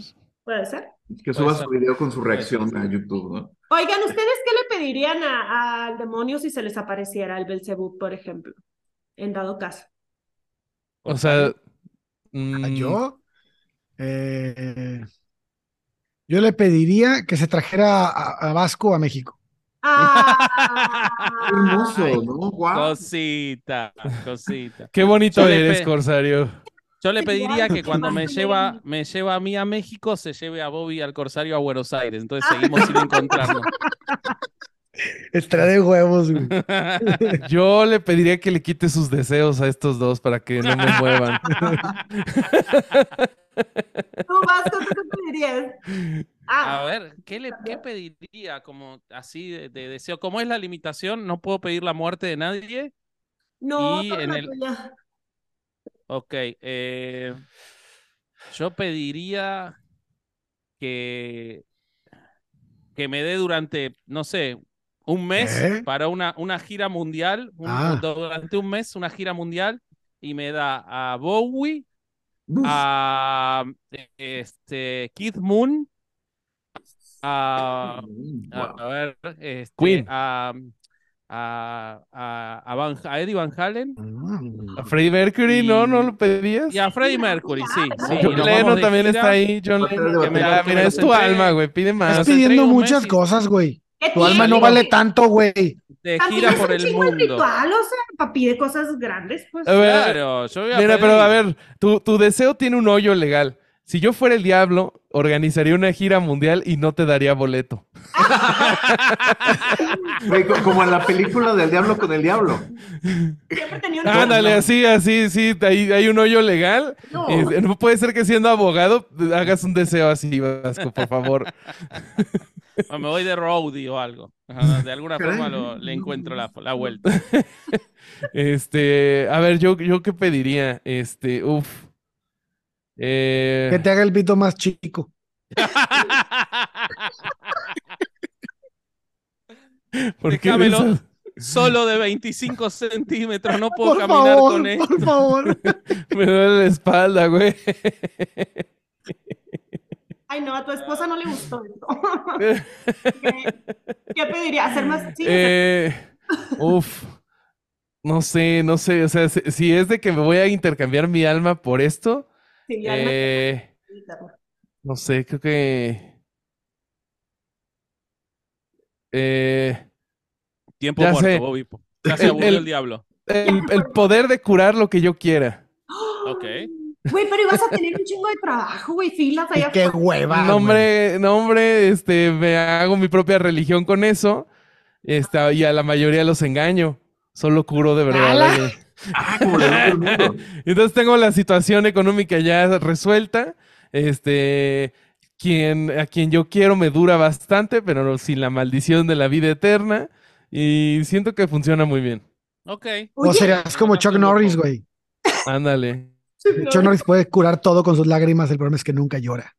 A: Puede ser.
B: Que suba su video con su reacción a YouTube, ¿no?
A: Oigan, ¿ustedes qué le pedirían al demonio si se les apareciera el Belzebub, por ejemplo? En dado caso.
C: O sea,
E: ¿A
C: mm,
E: Yo, eh, yo le pediría que se trajera a, a Vasco a México.
A: Ah,
B: Qué hermoso,
D: Ay,
B: ¿no? Guau.
D: Cosita, cosita.
C: qué bonito
D: Yo
C: eres, Corsario.
D: Yo le pediría que cuando me lleva, me lleva a mí a México, se lleve a Bobby al Corsario a Buenos Aires. Entonces seguimos sin encontrarnos.
E: Extra de huevos, güey.
C: Yo le pediría que le quite sus deseos a estos dos para que no me muevan.
A: Tú, Vasco, ¿tú qué pedirías?
D: A
A: Ah,
D: ver, ¿qué le qué pediría como así de, de deseo? ¿Cómo es la limitación? No puedo pedir la muerte de nadie.
A: no,
D: y en el-
A: tuya.
D: Ok, eh, yo pediría que, que me dé durante, no sé, un mes
E: ¿Eh?
D: para una, una gira mundial, un-
E: Ah.
D: durante un mes una gira mundial y me da a Bowie,
B: Uf,
D: a este, Kid Moon, a, a, ver, este,
C: Queen.
D: a, a, a, a Van- a Eddie Van Halen
C: A Freddie Mercury, ¿no? ¿No lo pedías?
D: y a Freddie Mercury, sí. sí,
C: John Lennon
D: de
C: también
D: gira.
C: está ahí. John
B: de
C: Lennon. Ya, mira, es tu alma, güey. Pide
E: Estás
C: más.
D: Nos
E: pidiendo muchas cosas, güey.
A: ¿Qué
E: Tu alma no vale tanto, güey.
D: de gira
A: es
D: por
A: un
D: el
A: chingo el
D: mundo.
A: ritual, o sea, para pide cosas grandes, pues.
C: A ver,
D: Claro, yo voy a
C: Mira, pero a ver, tu, tu deseo tiene un hoyo legal. Si yo fuera el diablo, organizaría una gira mundial y no te daría boleto.
B: Güey, co- como en la película del diablo con el diablo.
A: Siempre tenía un
C: Ándale, así, así, sí, hay, hay un hoyo legal.
A: No.
C: Y no puede ser que siendo abogado hagas un deseo así, Vasco, por favor.
D: o me voy de roadie o algo. Ajá, De alguna
B: Caray.
D: forma lo- le encuentro la, la vuelta.
C: Este, a ver, yo, yo qué pediría, este, uff. Eh,
E: Que te haga el pito más chico.
C: ¿por qué
D: Déjamelo.
C: besas?
D: Solo de 25 centímetros, no puedo
E: Por
D: caminar
E: favor,
D: con esto.
E: por favor.
C: Me duele la espalda, güey.
A: Ay, no, a tu esposa no le gustó esto. ¿Qué, qué pediría? ¿Hacer más? Sí,
C: Eh, uf, no sé, no sé, o sea, si es de que me voy a intercambiar mi alma por esto,
A: sí, ya no-
C: eh, no sé, creo que... Eh,
D: Tiempo
C: Ya
D: muerto,
C: sé.
D: Bobby. Ya se
C: El-
D: aburrió
C: el-
D: el diablo.
C: el, el poder de curar lo que yo quiera.
D: Ok.
A: Güey, pero ibas a tener un chingo de trabajo, güey, filas allá
E: qué hueva.
C: No, hombre, no, hombre, este, me hago mi propia religión con eso. Este, y a la mayoría los engaño. Solo curo de verdad.
B: Ah, como mundo.
C: Entonces tengo la situación económica ya resuelta. Este, quien, a quien yo quiero me dura bastante, pero sin la maldición de la vida eterna. Y siento que funciona muy bien.
D: Ok.
E: O serías como Chuck Norris, güey.
C: Ándale.
E: Chuck Norris puede curar todo con sus lágrimas, el problema es que nunca llora.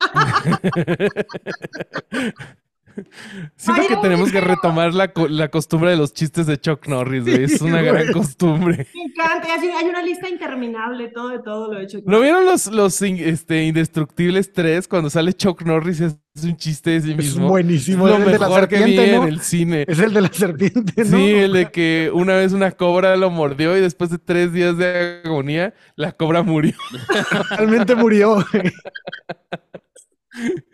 C: Siento
A: Ay,
C: que
A: no,
C: tenemos que retomar la, la costumbre de los chistes de Chuck Norris, güey. Es
E: Sí,
C: una gran costumbre.
A: Me encanta, hay una lista interminable, todo de todo lo he hecho.
C: ¿No vieron los, los in- este, Indestructibles 3 cuando sale Chuck Norris y es un chiste de sí
E: Es
C: mismo?
E: buenísimo.
C: Es
E: Es
C: lo
E: el de la
C: mejor que vi
E: serpiente,
C: en el cine.
E: Es el de la serpiente, ¿no?
C: Sí, el de que una vez una cobra lo mordió y después de tres días de agonía, la cobra murió.
E: Realmente murió. güey.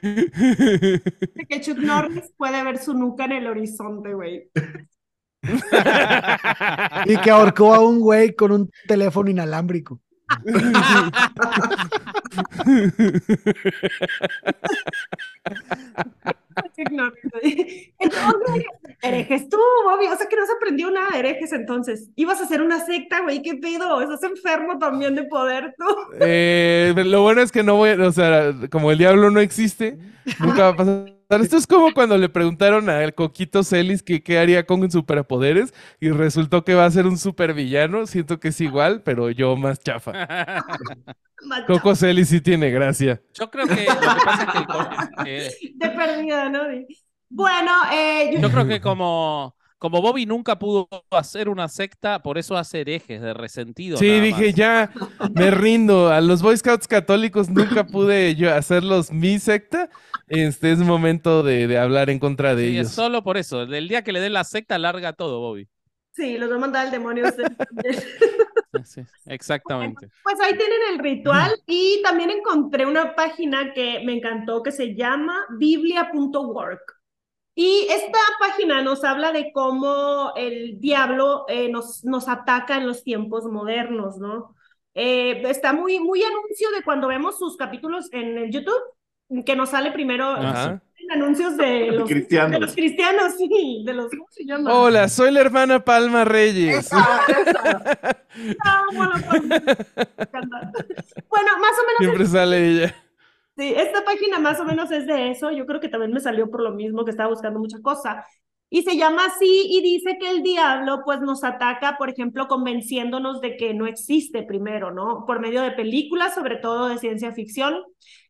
A: Que Chuck Norris puede ver su nuca en el horizonte, güey.
E: Y que ahorcó a un güey con un teléfono inalámbrico.
A: Herejes tú, Bobby, o sea que no se aprendió nada de herejes entonces. Ibas a hacer una secta, güey, ¿qué pedo? Estás enfermo también de poder tú.
C: Eh, lo bueno es que no voy, o sea, como el diablo no existe, nunca va a pasar. Esto es como cuando le preguntaron al Coquito Celis que qué haría con superpoderes y resultó que va a ser un supervillano. Siento que es igual, pero yo más chafa. Coco Celis sí tiene gracia.
D: Yo creo que lo que pasa es que, el co- eh,
A: De perdida, ¿no? Bueno, eh, yo-
D: yo creo que como, como Bobby nunca pudo hacer una secta, por eso hace herejes de resentido.
C: Sí, dije, ya me rindo. A los Boy Scouts católicos nunca pude yo hacerlos mi secta. Este es momento de, de hablar en contra de
D: Sí, es
C: ellos.
D: solo por eso. El día que le den la secta, larga todo, Bobby.
A: Sí, los voy a mandar al demonio. ustedes.
D: Sí, exactamente.
A: Pues ahí tienen el ritual y también encontré una página que me encantó que se llama biblia.work. Y esta página nos habla de cómo el diablo eh, nos, nos ataca en los tiempos modernos, ¿no? Eh, está muy, muy anuncio de cuando vemos sus capítulos en el YouTube, que nos sale primero
C: Ajá.
A: en anuncios de los,
B: Cristianos.
A: de los cristianos, sí, de los, ¿cómo se llama?
C: Hola, soy la hermana Palma Reyes.
A: Esa, esa. Ah, bueno, me encanta. Bueno, más o menos
C: Siempre sale ella.
A: Sí, esta página más o menos es de eso. Yo creo que también me salió por lo mismo que estaba buscando mucha cosa. Y se llama así y dice que el diablo pues nos ataca, por ejemplo, convenciéndonos de que no existe primero, ¿no? Por medio de películas, sobre todo de ciencia ficción,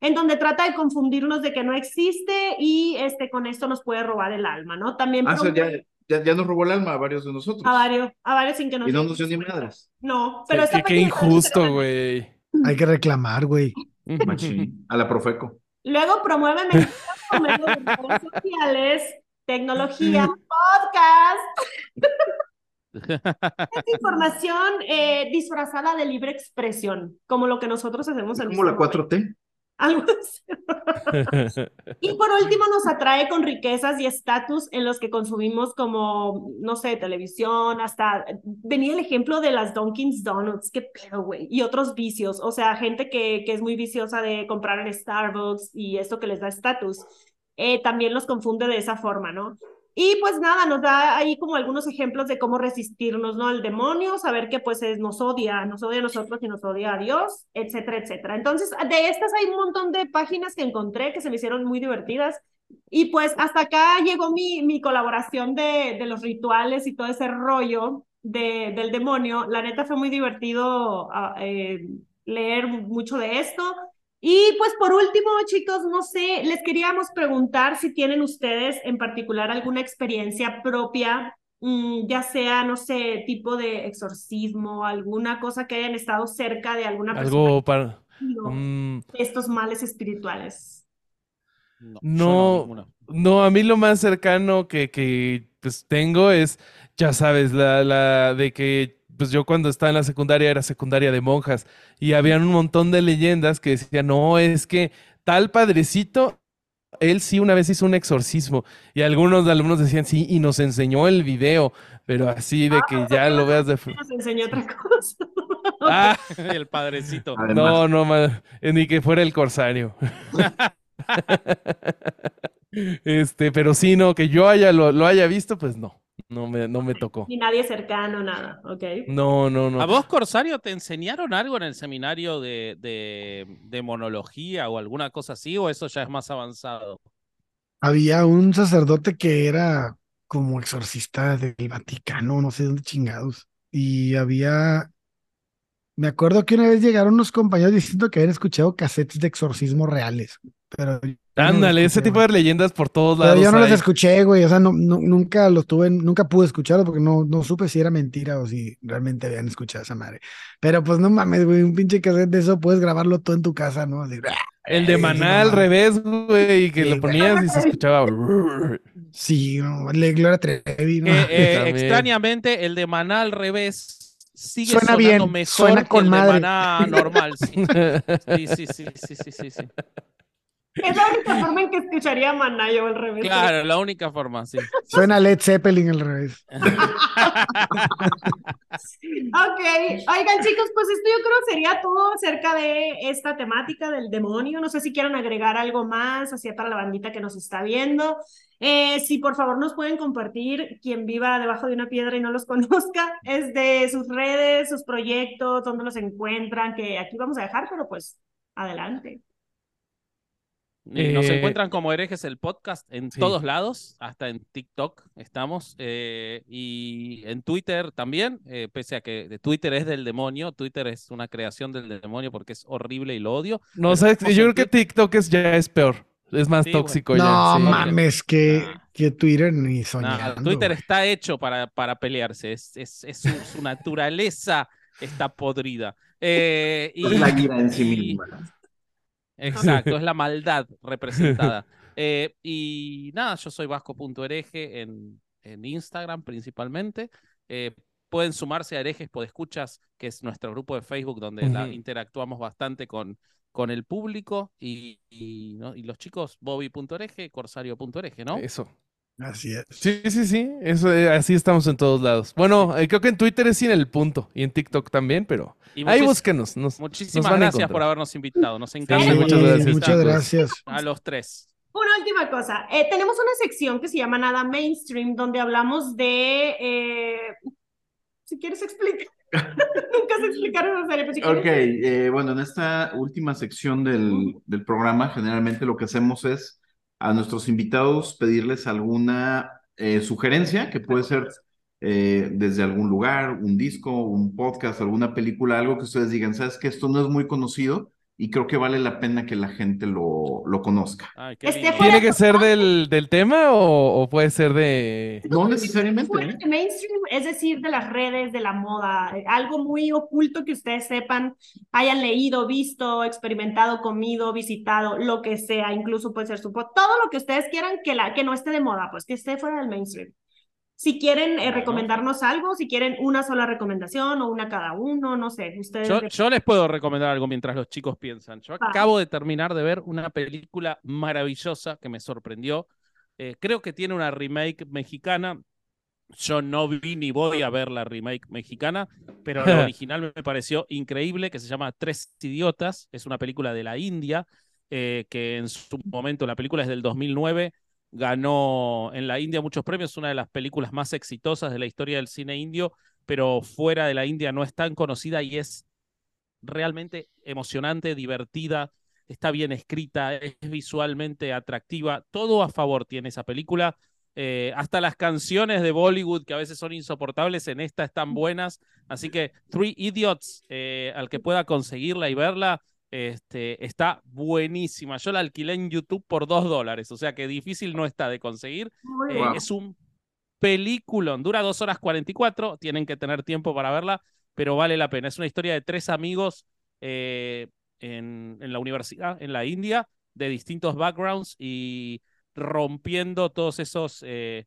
A: en donde trata de confundirnos de que no existe y este con esto nos puede robar el alma, ¿no? También
B: Ah, o sea, ya, ya, ya nos robó el alma a varios de nosotros.
A: a varios, a varios sin que nos
B: Y no nos dio ni madres.
A: No, pero
C: Qué,
A: esta
C: qué injusto, güey.
E: Hay que reclamar, güey.
B: A la Profeco.
A: Luego promueve mentiras por medio de redes sociales, tecnología, podcast. Es información eh, disfrazada de libre expresión, como lo que nosotros hacemos en
B: Como la
A: este momento.
B: 4T.
A: Algo así. Y por último nos atrae con riquezas y estatus en los que consumimos como, no sé, televisión, hasta venía el ejemplo de las Dunkin' Donuts, qué pedo, güey, y otros vicios, o sea, gente que, que es muy viciosa de comprar en Starbucks y esto que les da estatus, eh, también los confunde de esa forma, ¿no? Y pues nada, nos da ahí como algunos ejemplos de cómo resistirnos, ¿no? Al demonio, saber que pues es, nos odia, nos odia a nosotros y nos odia a Dios, etcétera, etcétera. Entonces, de estas hay un montón de páginas que encontré que se me hicieron muy divertidas. Y pues hasta acá llegó mi, mi colaboración de, de los rituales y todo ese rollo de, del demonio. La neta fue muy divertido ah, eh, leer mucho de esto. Y pues por último, chicos, no sé, les queríamos preguntar si tienen ustedes en particular alguna experiencia propia, mm, ya sea, no sé, tipo de exorcismo, alguna cosa que hayan estado cerca de alguna persona
C: Algo para...
A: no,
C: mm,
A: estos males espirituales.
D: No,
C: No.
D: ninguna.
C: No, a mí lo más cercano que, que pues tengo es, ya sabes, la, la de que pues yo cuando estaba en la secundaria era secundaria de monjas y habían un montón de leyendas que decían, no, es que tal padrecito él sí una vez hizo un exorcismo y algunos alumnos decían sí y nos enseñó el video, pero así de que ya lo veas de...
A: Nos enseñó otra cosa.
C: Ah,
D: el padrecito.
C: no, no, ni que fuera el corsario. este, pero sí, no, que yo haya lo, haya visto, pues no. No me, no me tocó.
A: Ni nadie cercano, nada, ok.
C: No, no, no.
D: ¿A vos, Corsario, te enseñaron algo en el seminario de, de, de monología o alguna cosa así, o eso ya es más avanzado?
E: Había un sacerdote que era como exorcista del Vaticano, no sé dónde chingados. Y había me acuerdo que una vez llegaron unos compañeros diciendo que habían escuchado cassettes de exorcismo reales. Pero
C: Ándale, ese tipo de leyendas por todos lados.
E: Pero yo no los escuché, güey. O sea, no, nunca los tuve, nunca pude escucharlos porque no, no supe si era mentira o si realmente habían escuchado esa madre. Pero pues no mames, güey, un pinche cassette de eso puedes grabarlo todo en tu casa, ¿no?
C: el de Maná al revés, güey, que lo ponías y se escuchaba.
E: Sí, no, Gloria Trevi. ¿no?
D: Eh, eh, extrañamente, el de Maná al revés sigue suena sonando bien, mejor suena con que madre. de normal. Sí. sí, sí, sí, sí, sí, sí,
A: Es la única forma en que escucharía Maná yo al revés.
D: Claro, la única forma, sí.
E: Suena Led Zeppelin al revés.
A: ok, oigan chicos, pues esto yo creo sería todo acerca de esta temática del demonio. No sé si quieren agregar algo más hacia para la bandita que nos está viendo. Eh, si por favor nos pueden compartir, quien viva debajo de una piedra y no los conozca, es de sus redes, sus proyectos, dónde los encuentran, que aquí vamos a dejar, pero pues adelante.
D: Nos eh, encuentran como herejes el podcast en todos lados, hasta en TikTok estamos, eh, y en Twitter también, pese a que de Twitter es del demonio, Twitter es una creación del demonio porque es horrible y lo odio.
C: No, sé, yo creo que TikTok es, ya es peor. Es más tóxico ya.
E: No mames, que, que Twitter ni soñando.
D: Twitter está hecho para, para pelearse. Es, es, es su, naturaleza está podrida. Eh, y,
B: la ira en sí misma.
D: Exacto, es la maldad representada. Eh, y nada, yo soy vasco.hereje en, en Instagram principalmente. Eh, pueden sumarse a herejes escuchas, que es nuestro grupo de Facebook donde interactuamos bastante con, con el público y, y, los chicos bobby.ereje, corsario.ereje, ¿no?
C: Eso.
E: Así es.
C: Sí, sí, sí. Eso, eh, así estamos en todos lados. Bueno, eh, creo que en Twitter es sin el punto y en TikTok también, pero ahí búsquenos.
D: muchísimas gracias por habernos invitado. Nos encanta.
E: muchas gracias. Muchas gracias.
D: A los tres.
A: Una última cosa. Eh, tenemos una sección que se llama Nada Mainstream, donde hablamos de. si quieres explicar. Nunca se explicaron serie. Pues,
B: ok, eh, bueno, en esta última sección del, del, programa, generalmente lo que hacemos es a nuestros invitados pedirles alguna eh, sugerencia, que puede ser eh, desde algún lugar, un disco, un podcast, alguna película, algo que ustedes digan, sabes que esto no es muy conocido, y creo que vale la pena que la gente lo, lo conozca.
C: ¿Tiene que ser del, del tema o, puede ser de...?
B: No necesariamente.
A: ¿eh? Mainstream, es decir, de las redes, de la moda, algo muy oculto que ustedes sepan, hayan leído, visto, experimentado, comido, visitado, lo que sea, incluso puede ser su... Todo lo que ustedes quieran que, la, que no esté de moda, pues que esté fuera del mainstream. Si quieren eh, recomendarnos algo, si quieren una sola recomendación o una cada uno, no sé. Ustedes
D: yo, les puedo recomendar algo mientras los chicos piensan. Yo acabo de terminar de ver una película maravillosa que me sorprendió. Eh, creo que tiene una remake mexicana. Yo no vi ni voy a ver la remake mexicana, pero la original me pareció increíble, que se llama Tres Idiotas. Es una película de la India, eh, que en su momento, la película es del 2009 ganó en la India muchos premios, una de las películas más exitosas de la historia del cine indio, pero fuera de la India no es tan conocida y es realmente emocionante, divertida, está bien escrita, es visualmente atractiva, todo a favor tiene esa película. Eh, hasta las canciones de Bollywood, que a veces son insoportables, en esta están buenas. Así que Three Idiots, eh, al que pueda conseguirla y verla, este, está buenísima. Yo la alquilé en YouTube por dos dólares, o sea que difícil no está de conseguir. Eh, es un película, dura dos horas 44, tienen que tener tiempo para verla, pero vale la pena. Es una historia de tres amigos eh, en, en, la universidad, en la India, de distintos backgrounds y rompiendo todos esos eh,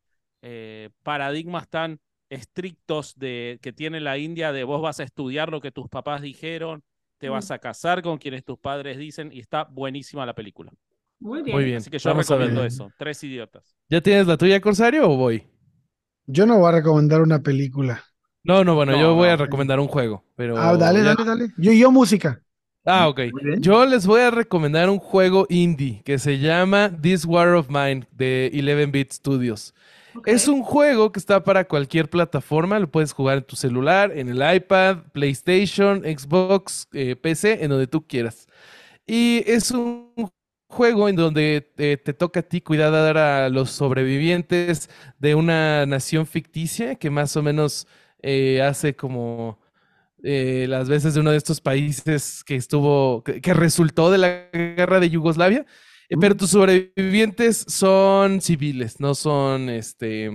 D: paradigmas tan estrictos de, que tiene la India de vos vas a estudiar lo que tus papás dijeron, te vas a casar con quienes tus padres dicen y está buenísima la película.
A: Muy bien.
C: Muy bien.
D: Así que yo
C: vamos a
D: recomiendo
C: verlo.
D: eso. Tres idiotas.
C: ¿Ya tienes la tuya, Corsario, o voy?
E: Yo no voy a recomendar una película.
C: No, no, bueno,
D: No,
C: yo voy a recomendar un juego, pero
E: Ah, dale,
C: ya-
E: dale, dale. Yo, yo música.
C: Ah, ok. Yo les voy a recomendar un juego indie que se llama This War of Mine de 11-Bit Studios. Es un juego que está para cualquier plataforma, lo puedes jugar en tu celular, en el iPad, PlayStation, Xbox, eh, PC, en donde tú quieras. Y es un juego en donde eh, te toca a ti cuidar a los sobrevivientes de una nación ficticia que más o menos eh, hace como las veces de uno de estos países que estuvo, que resultó de la guerra de Yugoslavia. Eh, Pero tus sobrevivientes son civiles, no son, este,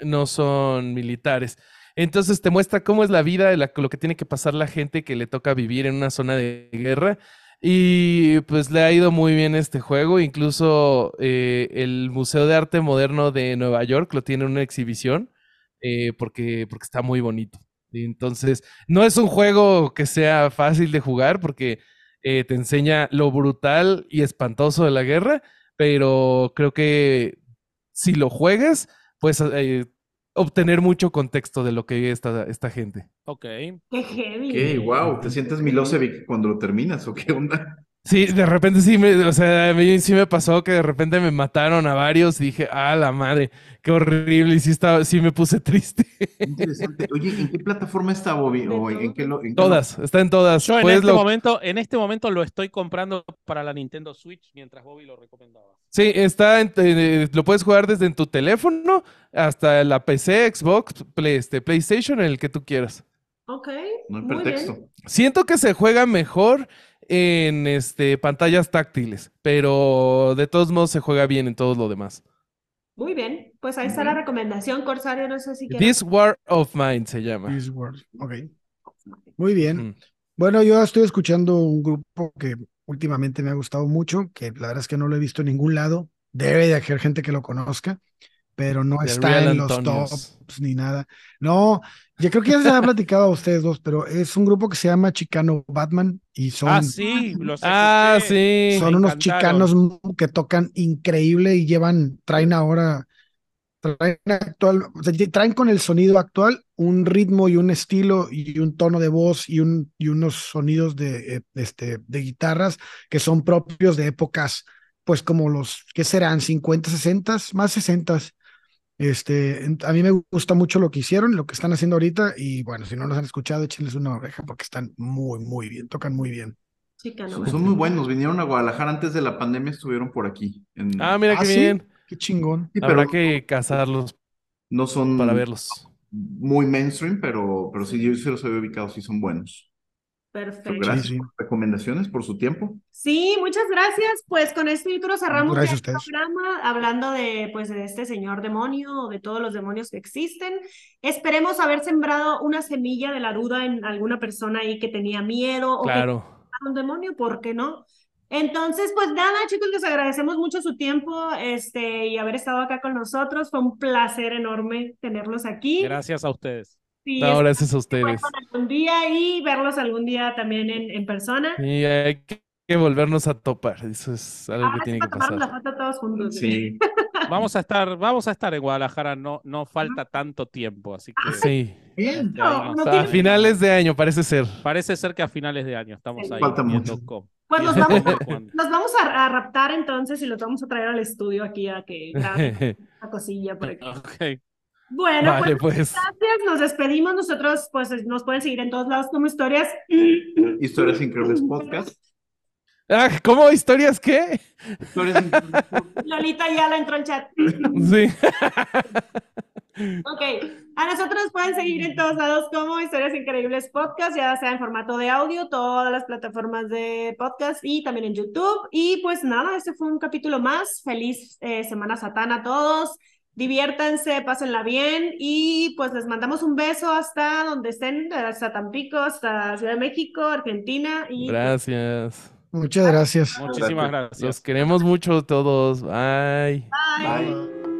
C: no son militares. Entonces te muestra cómo es la vida, lo que tiene que pasar la gente que le toca vivir en una zona de guerra. Y pues le ha ido muy bien este juego. Incluso eh, el Museo de Arte Moderno de Nueva York lo tiene en una exhibición eh, porque, porque está muy bonito. Y entonces, no es un juego que sea fácil de jugar porque eh, te enseña lo brutal y espantoso de la guerra, pero creo que si lo juegas, puedes eh, obtener mucho contexto de lo que vive esta, esta gente.
D: Ok.
A: Qué heavy.
B: Ok, wow. ¿Te sientes Milosevic cuando lo terminas o qué onda?
C: Sí, de repente sí me, o sea, a mí sí me pasó que de repente me mataron a varios y dije, ah, la madre, qué horrible, y sí estaba, sí me puse triste.
B: Interesante. Oye, ¿en qué plataforma está Bobby? ¿O en, en qué lo, en qué lo-
C: Todas, está en todas.
D: Yo en este,
C: lo-
D: momento, en este momento lo estoy comprando para la Nintendo Switch mientras Bobby lo recomendaba.
C: Sí, está en- eh, lo puedes jugar desde en tu teléfono hasta la PC, Xbox, Play- este, PlayStation, en el que tú quieras.
A: Ok.
B: No hay
A: muy bien.
B: pretexto.
C: Siento que se juega mejor en este, pantallas táctiles, pero de todos modos se juega bien en todo lo demás.
A: Muy bien. Pues ahí está la recomendación, Corsario. No sé si quieres.
C: This War of Mine se llama.
E: This World. Ok. Muy bien. Bueno, yo estoy escuchando un grupo que últimamente me ha gustado mucho, que la verdad es que no lo he visto en ningún lado. Debe de haber gente que lo conozca, pero no
C: The
E: está
C: Real
E: en los
C: Antonios.
E: tops ni nada. No, yo creo que ya se ha platicado a ustedes dos, pero es un grupo que se llama Chicano Batman y son,
D: Ah, sí, los
C: Ah, sí.
E: son
D: me
E: unos
D: encantaron.
E: chicanos que tocan increíble y llevan, traen ahora, traen actual, o sea, traen con el sonido actual un ritmo y un estilo y un tono de voz y, un, y unos sonidos de, eh, este, de guitarras que son propios de épocas, pues como los, ¿qué serán? 50, 60, más 60. Este, a mí me gusta mucho lo que hicieron, lo que están haciendo ahorita y bueno, si no los han escuchado, échenles una oreja porque están muy, muy bien, tocan muy bien.
A: No.
B: Son, son muy buenos. Vinieron a Guadalajara antes de la pandemia, estuvieron por aquí. en-
C: Ah, mira
E: ¿Ah,
C: qué
E: sí?
C: bien.
E: Qué chingón.
B: Sí,
C: Habrá
B: pero
C: que cazarlos
B: no son
C: para verlos.
B: muy mainstream, pero, pero sí, yo sí los había ubicado, sí son buenos.
A: Perfecto.
B: Gracias
E: sí.
B: por las recomendaciones, por su tiempo.
A: Sí, muchas gracias. Pues con esto yo creo cerramos el programa hablando de pues de este señor demonio o de todos los demonios que existen. Esperemos haber sembrado una semilla de la duda en alguna persona ahí que tenía miedo o que
C: Claro.
A: un demonio, ¿por qué no? Entonces, pues nada, chicos, les agradecemos mucho su tiempo este, y haber estado acá con nosotros. Fue un placer enorme tenerlos aquí.
D: Gracias a ustedes.
A: Sí,
C: No, gracias a ustedes.
A: algún día y verlos algún día también en, en persona.
C: Y hay que que volvernos a topar. Eso es algo
A: Ahora
C: que
A: sí
C: tiene que
A: tomarnos la
C: pasar.
A: foto todos juntos.
B: Sí.
D: Vamos a estar, vamos a estar en Guadalajara, no, no falta tanto tiempo, así que
C: Sí.
B: Bien.
A: No, no
C: A finales de año, parece ser.
D: parece ser que a finales de año estamos ahí
B: Falta mucho.
A: Pues nos vamos, nos vamos a, a raptar entonces y los vamos a traer al estudio aquí a que graben una cosilla por aquí.
D: Ok.
A: Bueno,
C: Vale,
A: pues
C: pues.
A: gracias, nos despedimos. Nosotros, pues, nos pueden seguir en todos lados como historias.
B: Historias Increíbles Podcast.
C: Ah, ¿cómo? ¿Historias qué?
B: Historias Increíbles Podcast.
A: Lolita ya la entró al chat.
C: Sí.
A: Ok, a nosotros nos pueden seguir en todos lados como Historias Increíbles Podcast, ya sea en formato de audio, todas las plataformas de podcast y también en YouTube. Y pues nada, este fue un capítulo más. Feliz eh, Semana Satana a todos. Diviértanse, pásenla bien y pues les mandamos un beso hasta donde estén, hasta Tampico, hasta Ciudad de México, Argentina y pues,
C: Gracias.
E: Muchas gracias.
D: Muchísimas
C: Los
D: gracias.
C: queremos mucho todos. Bye.
A: bye.
B: Bye.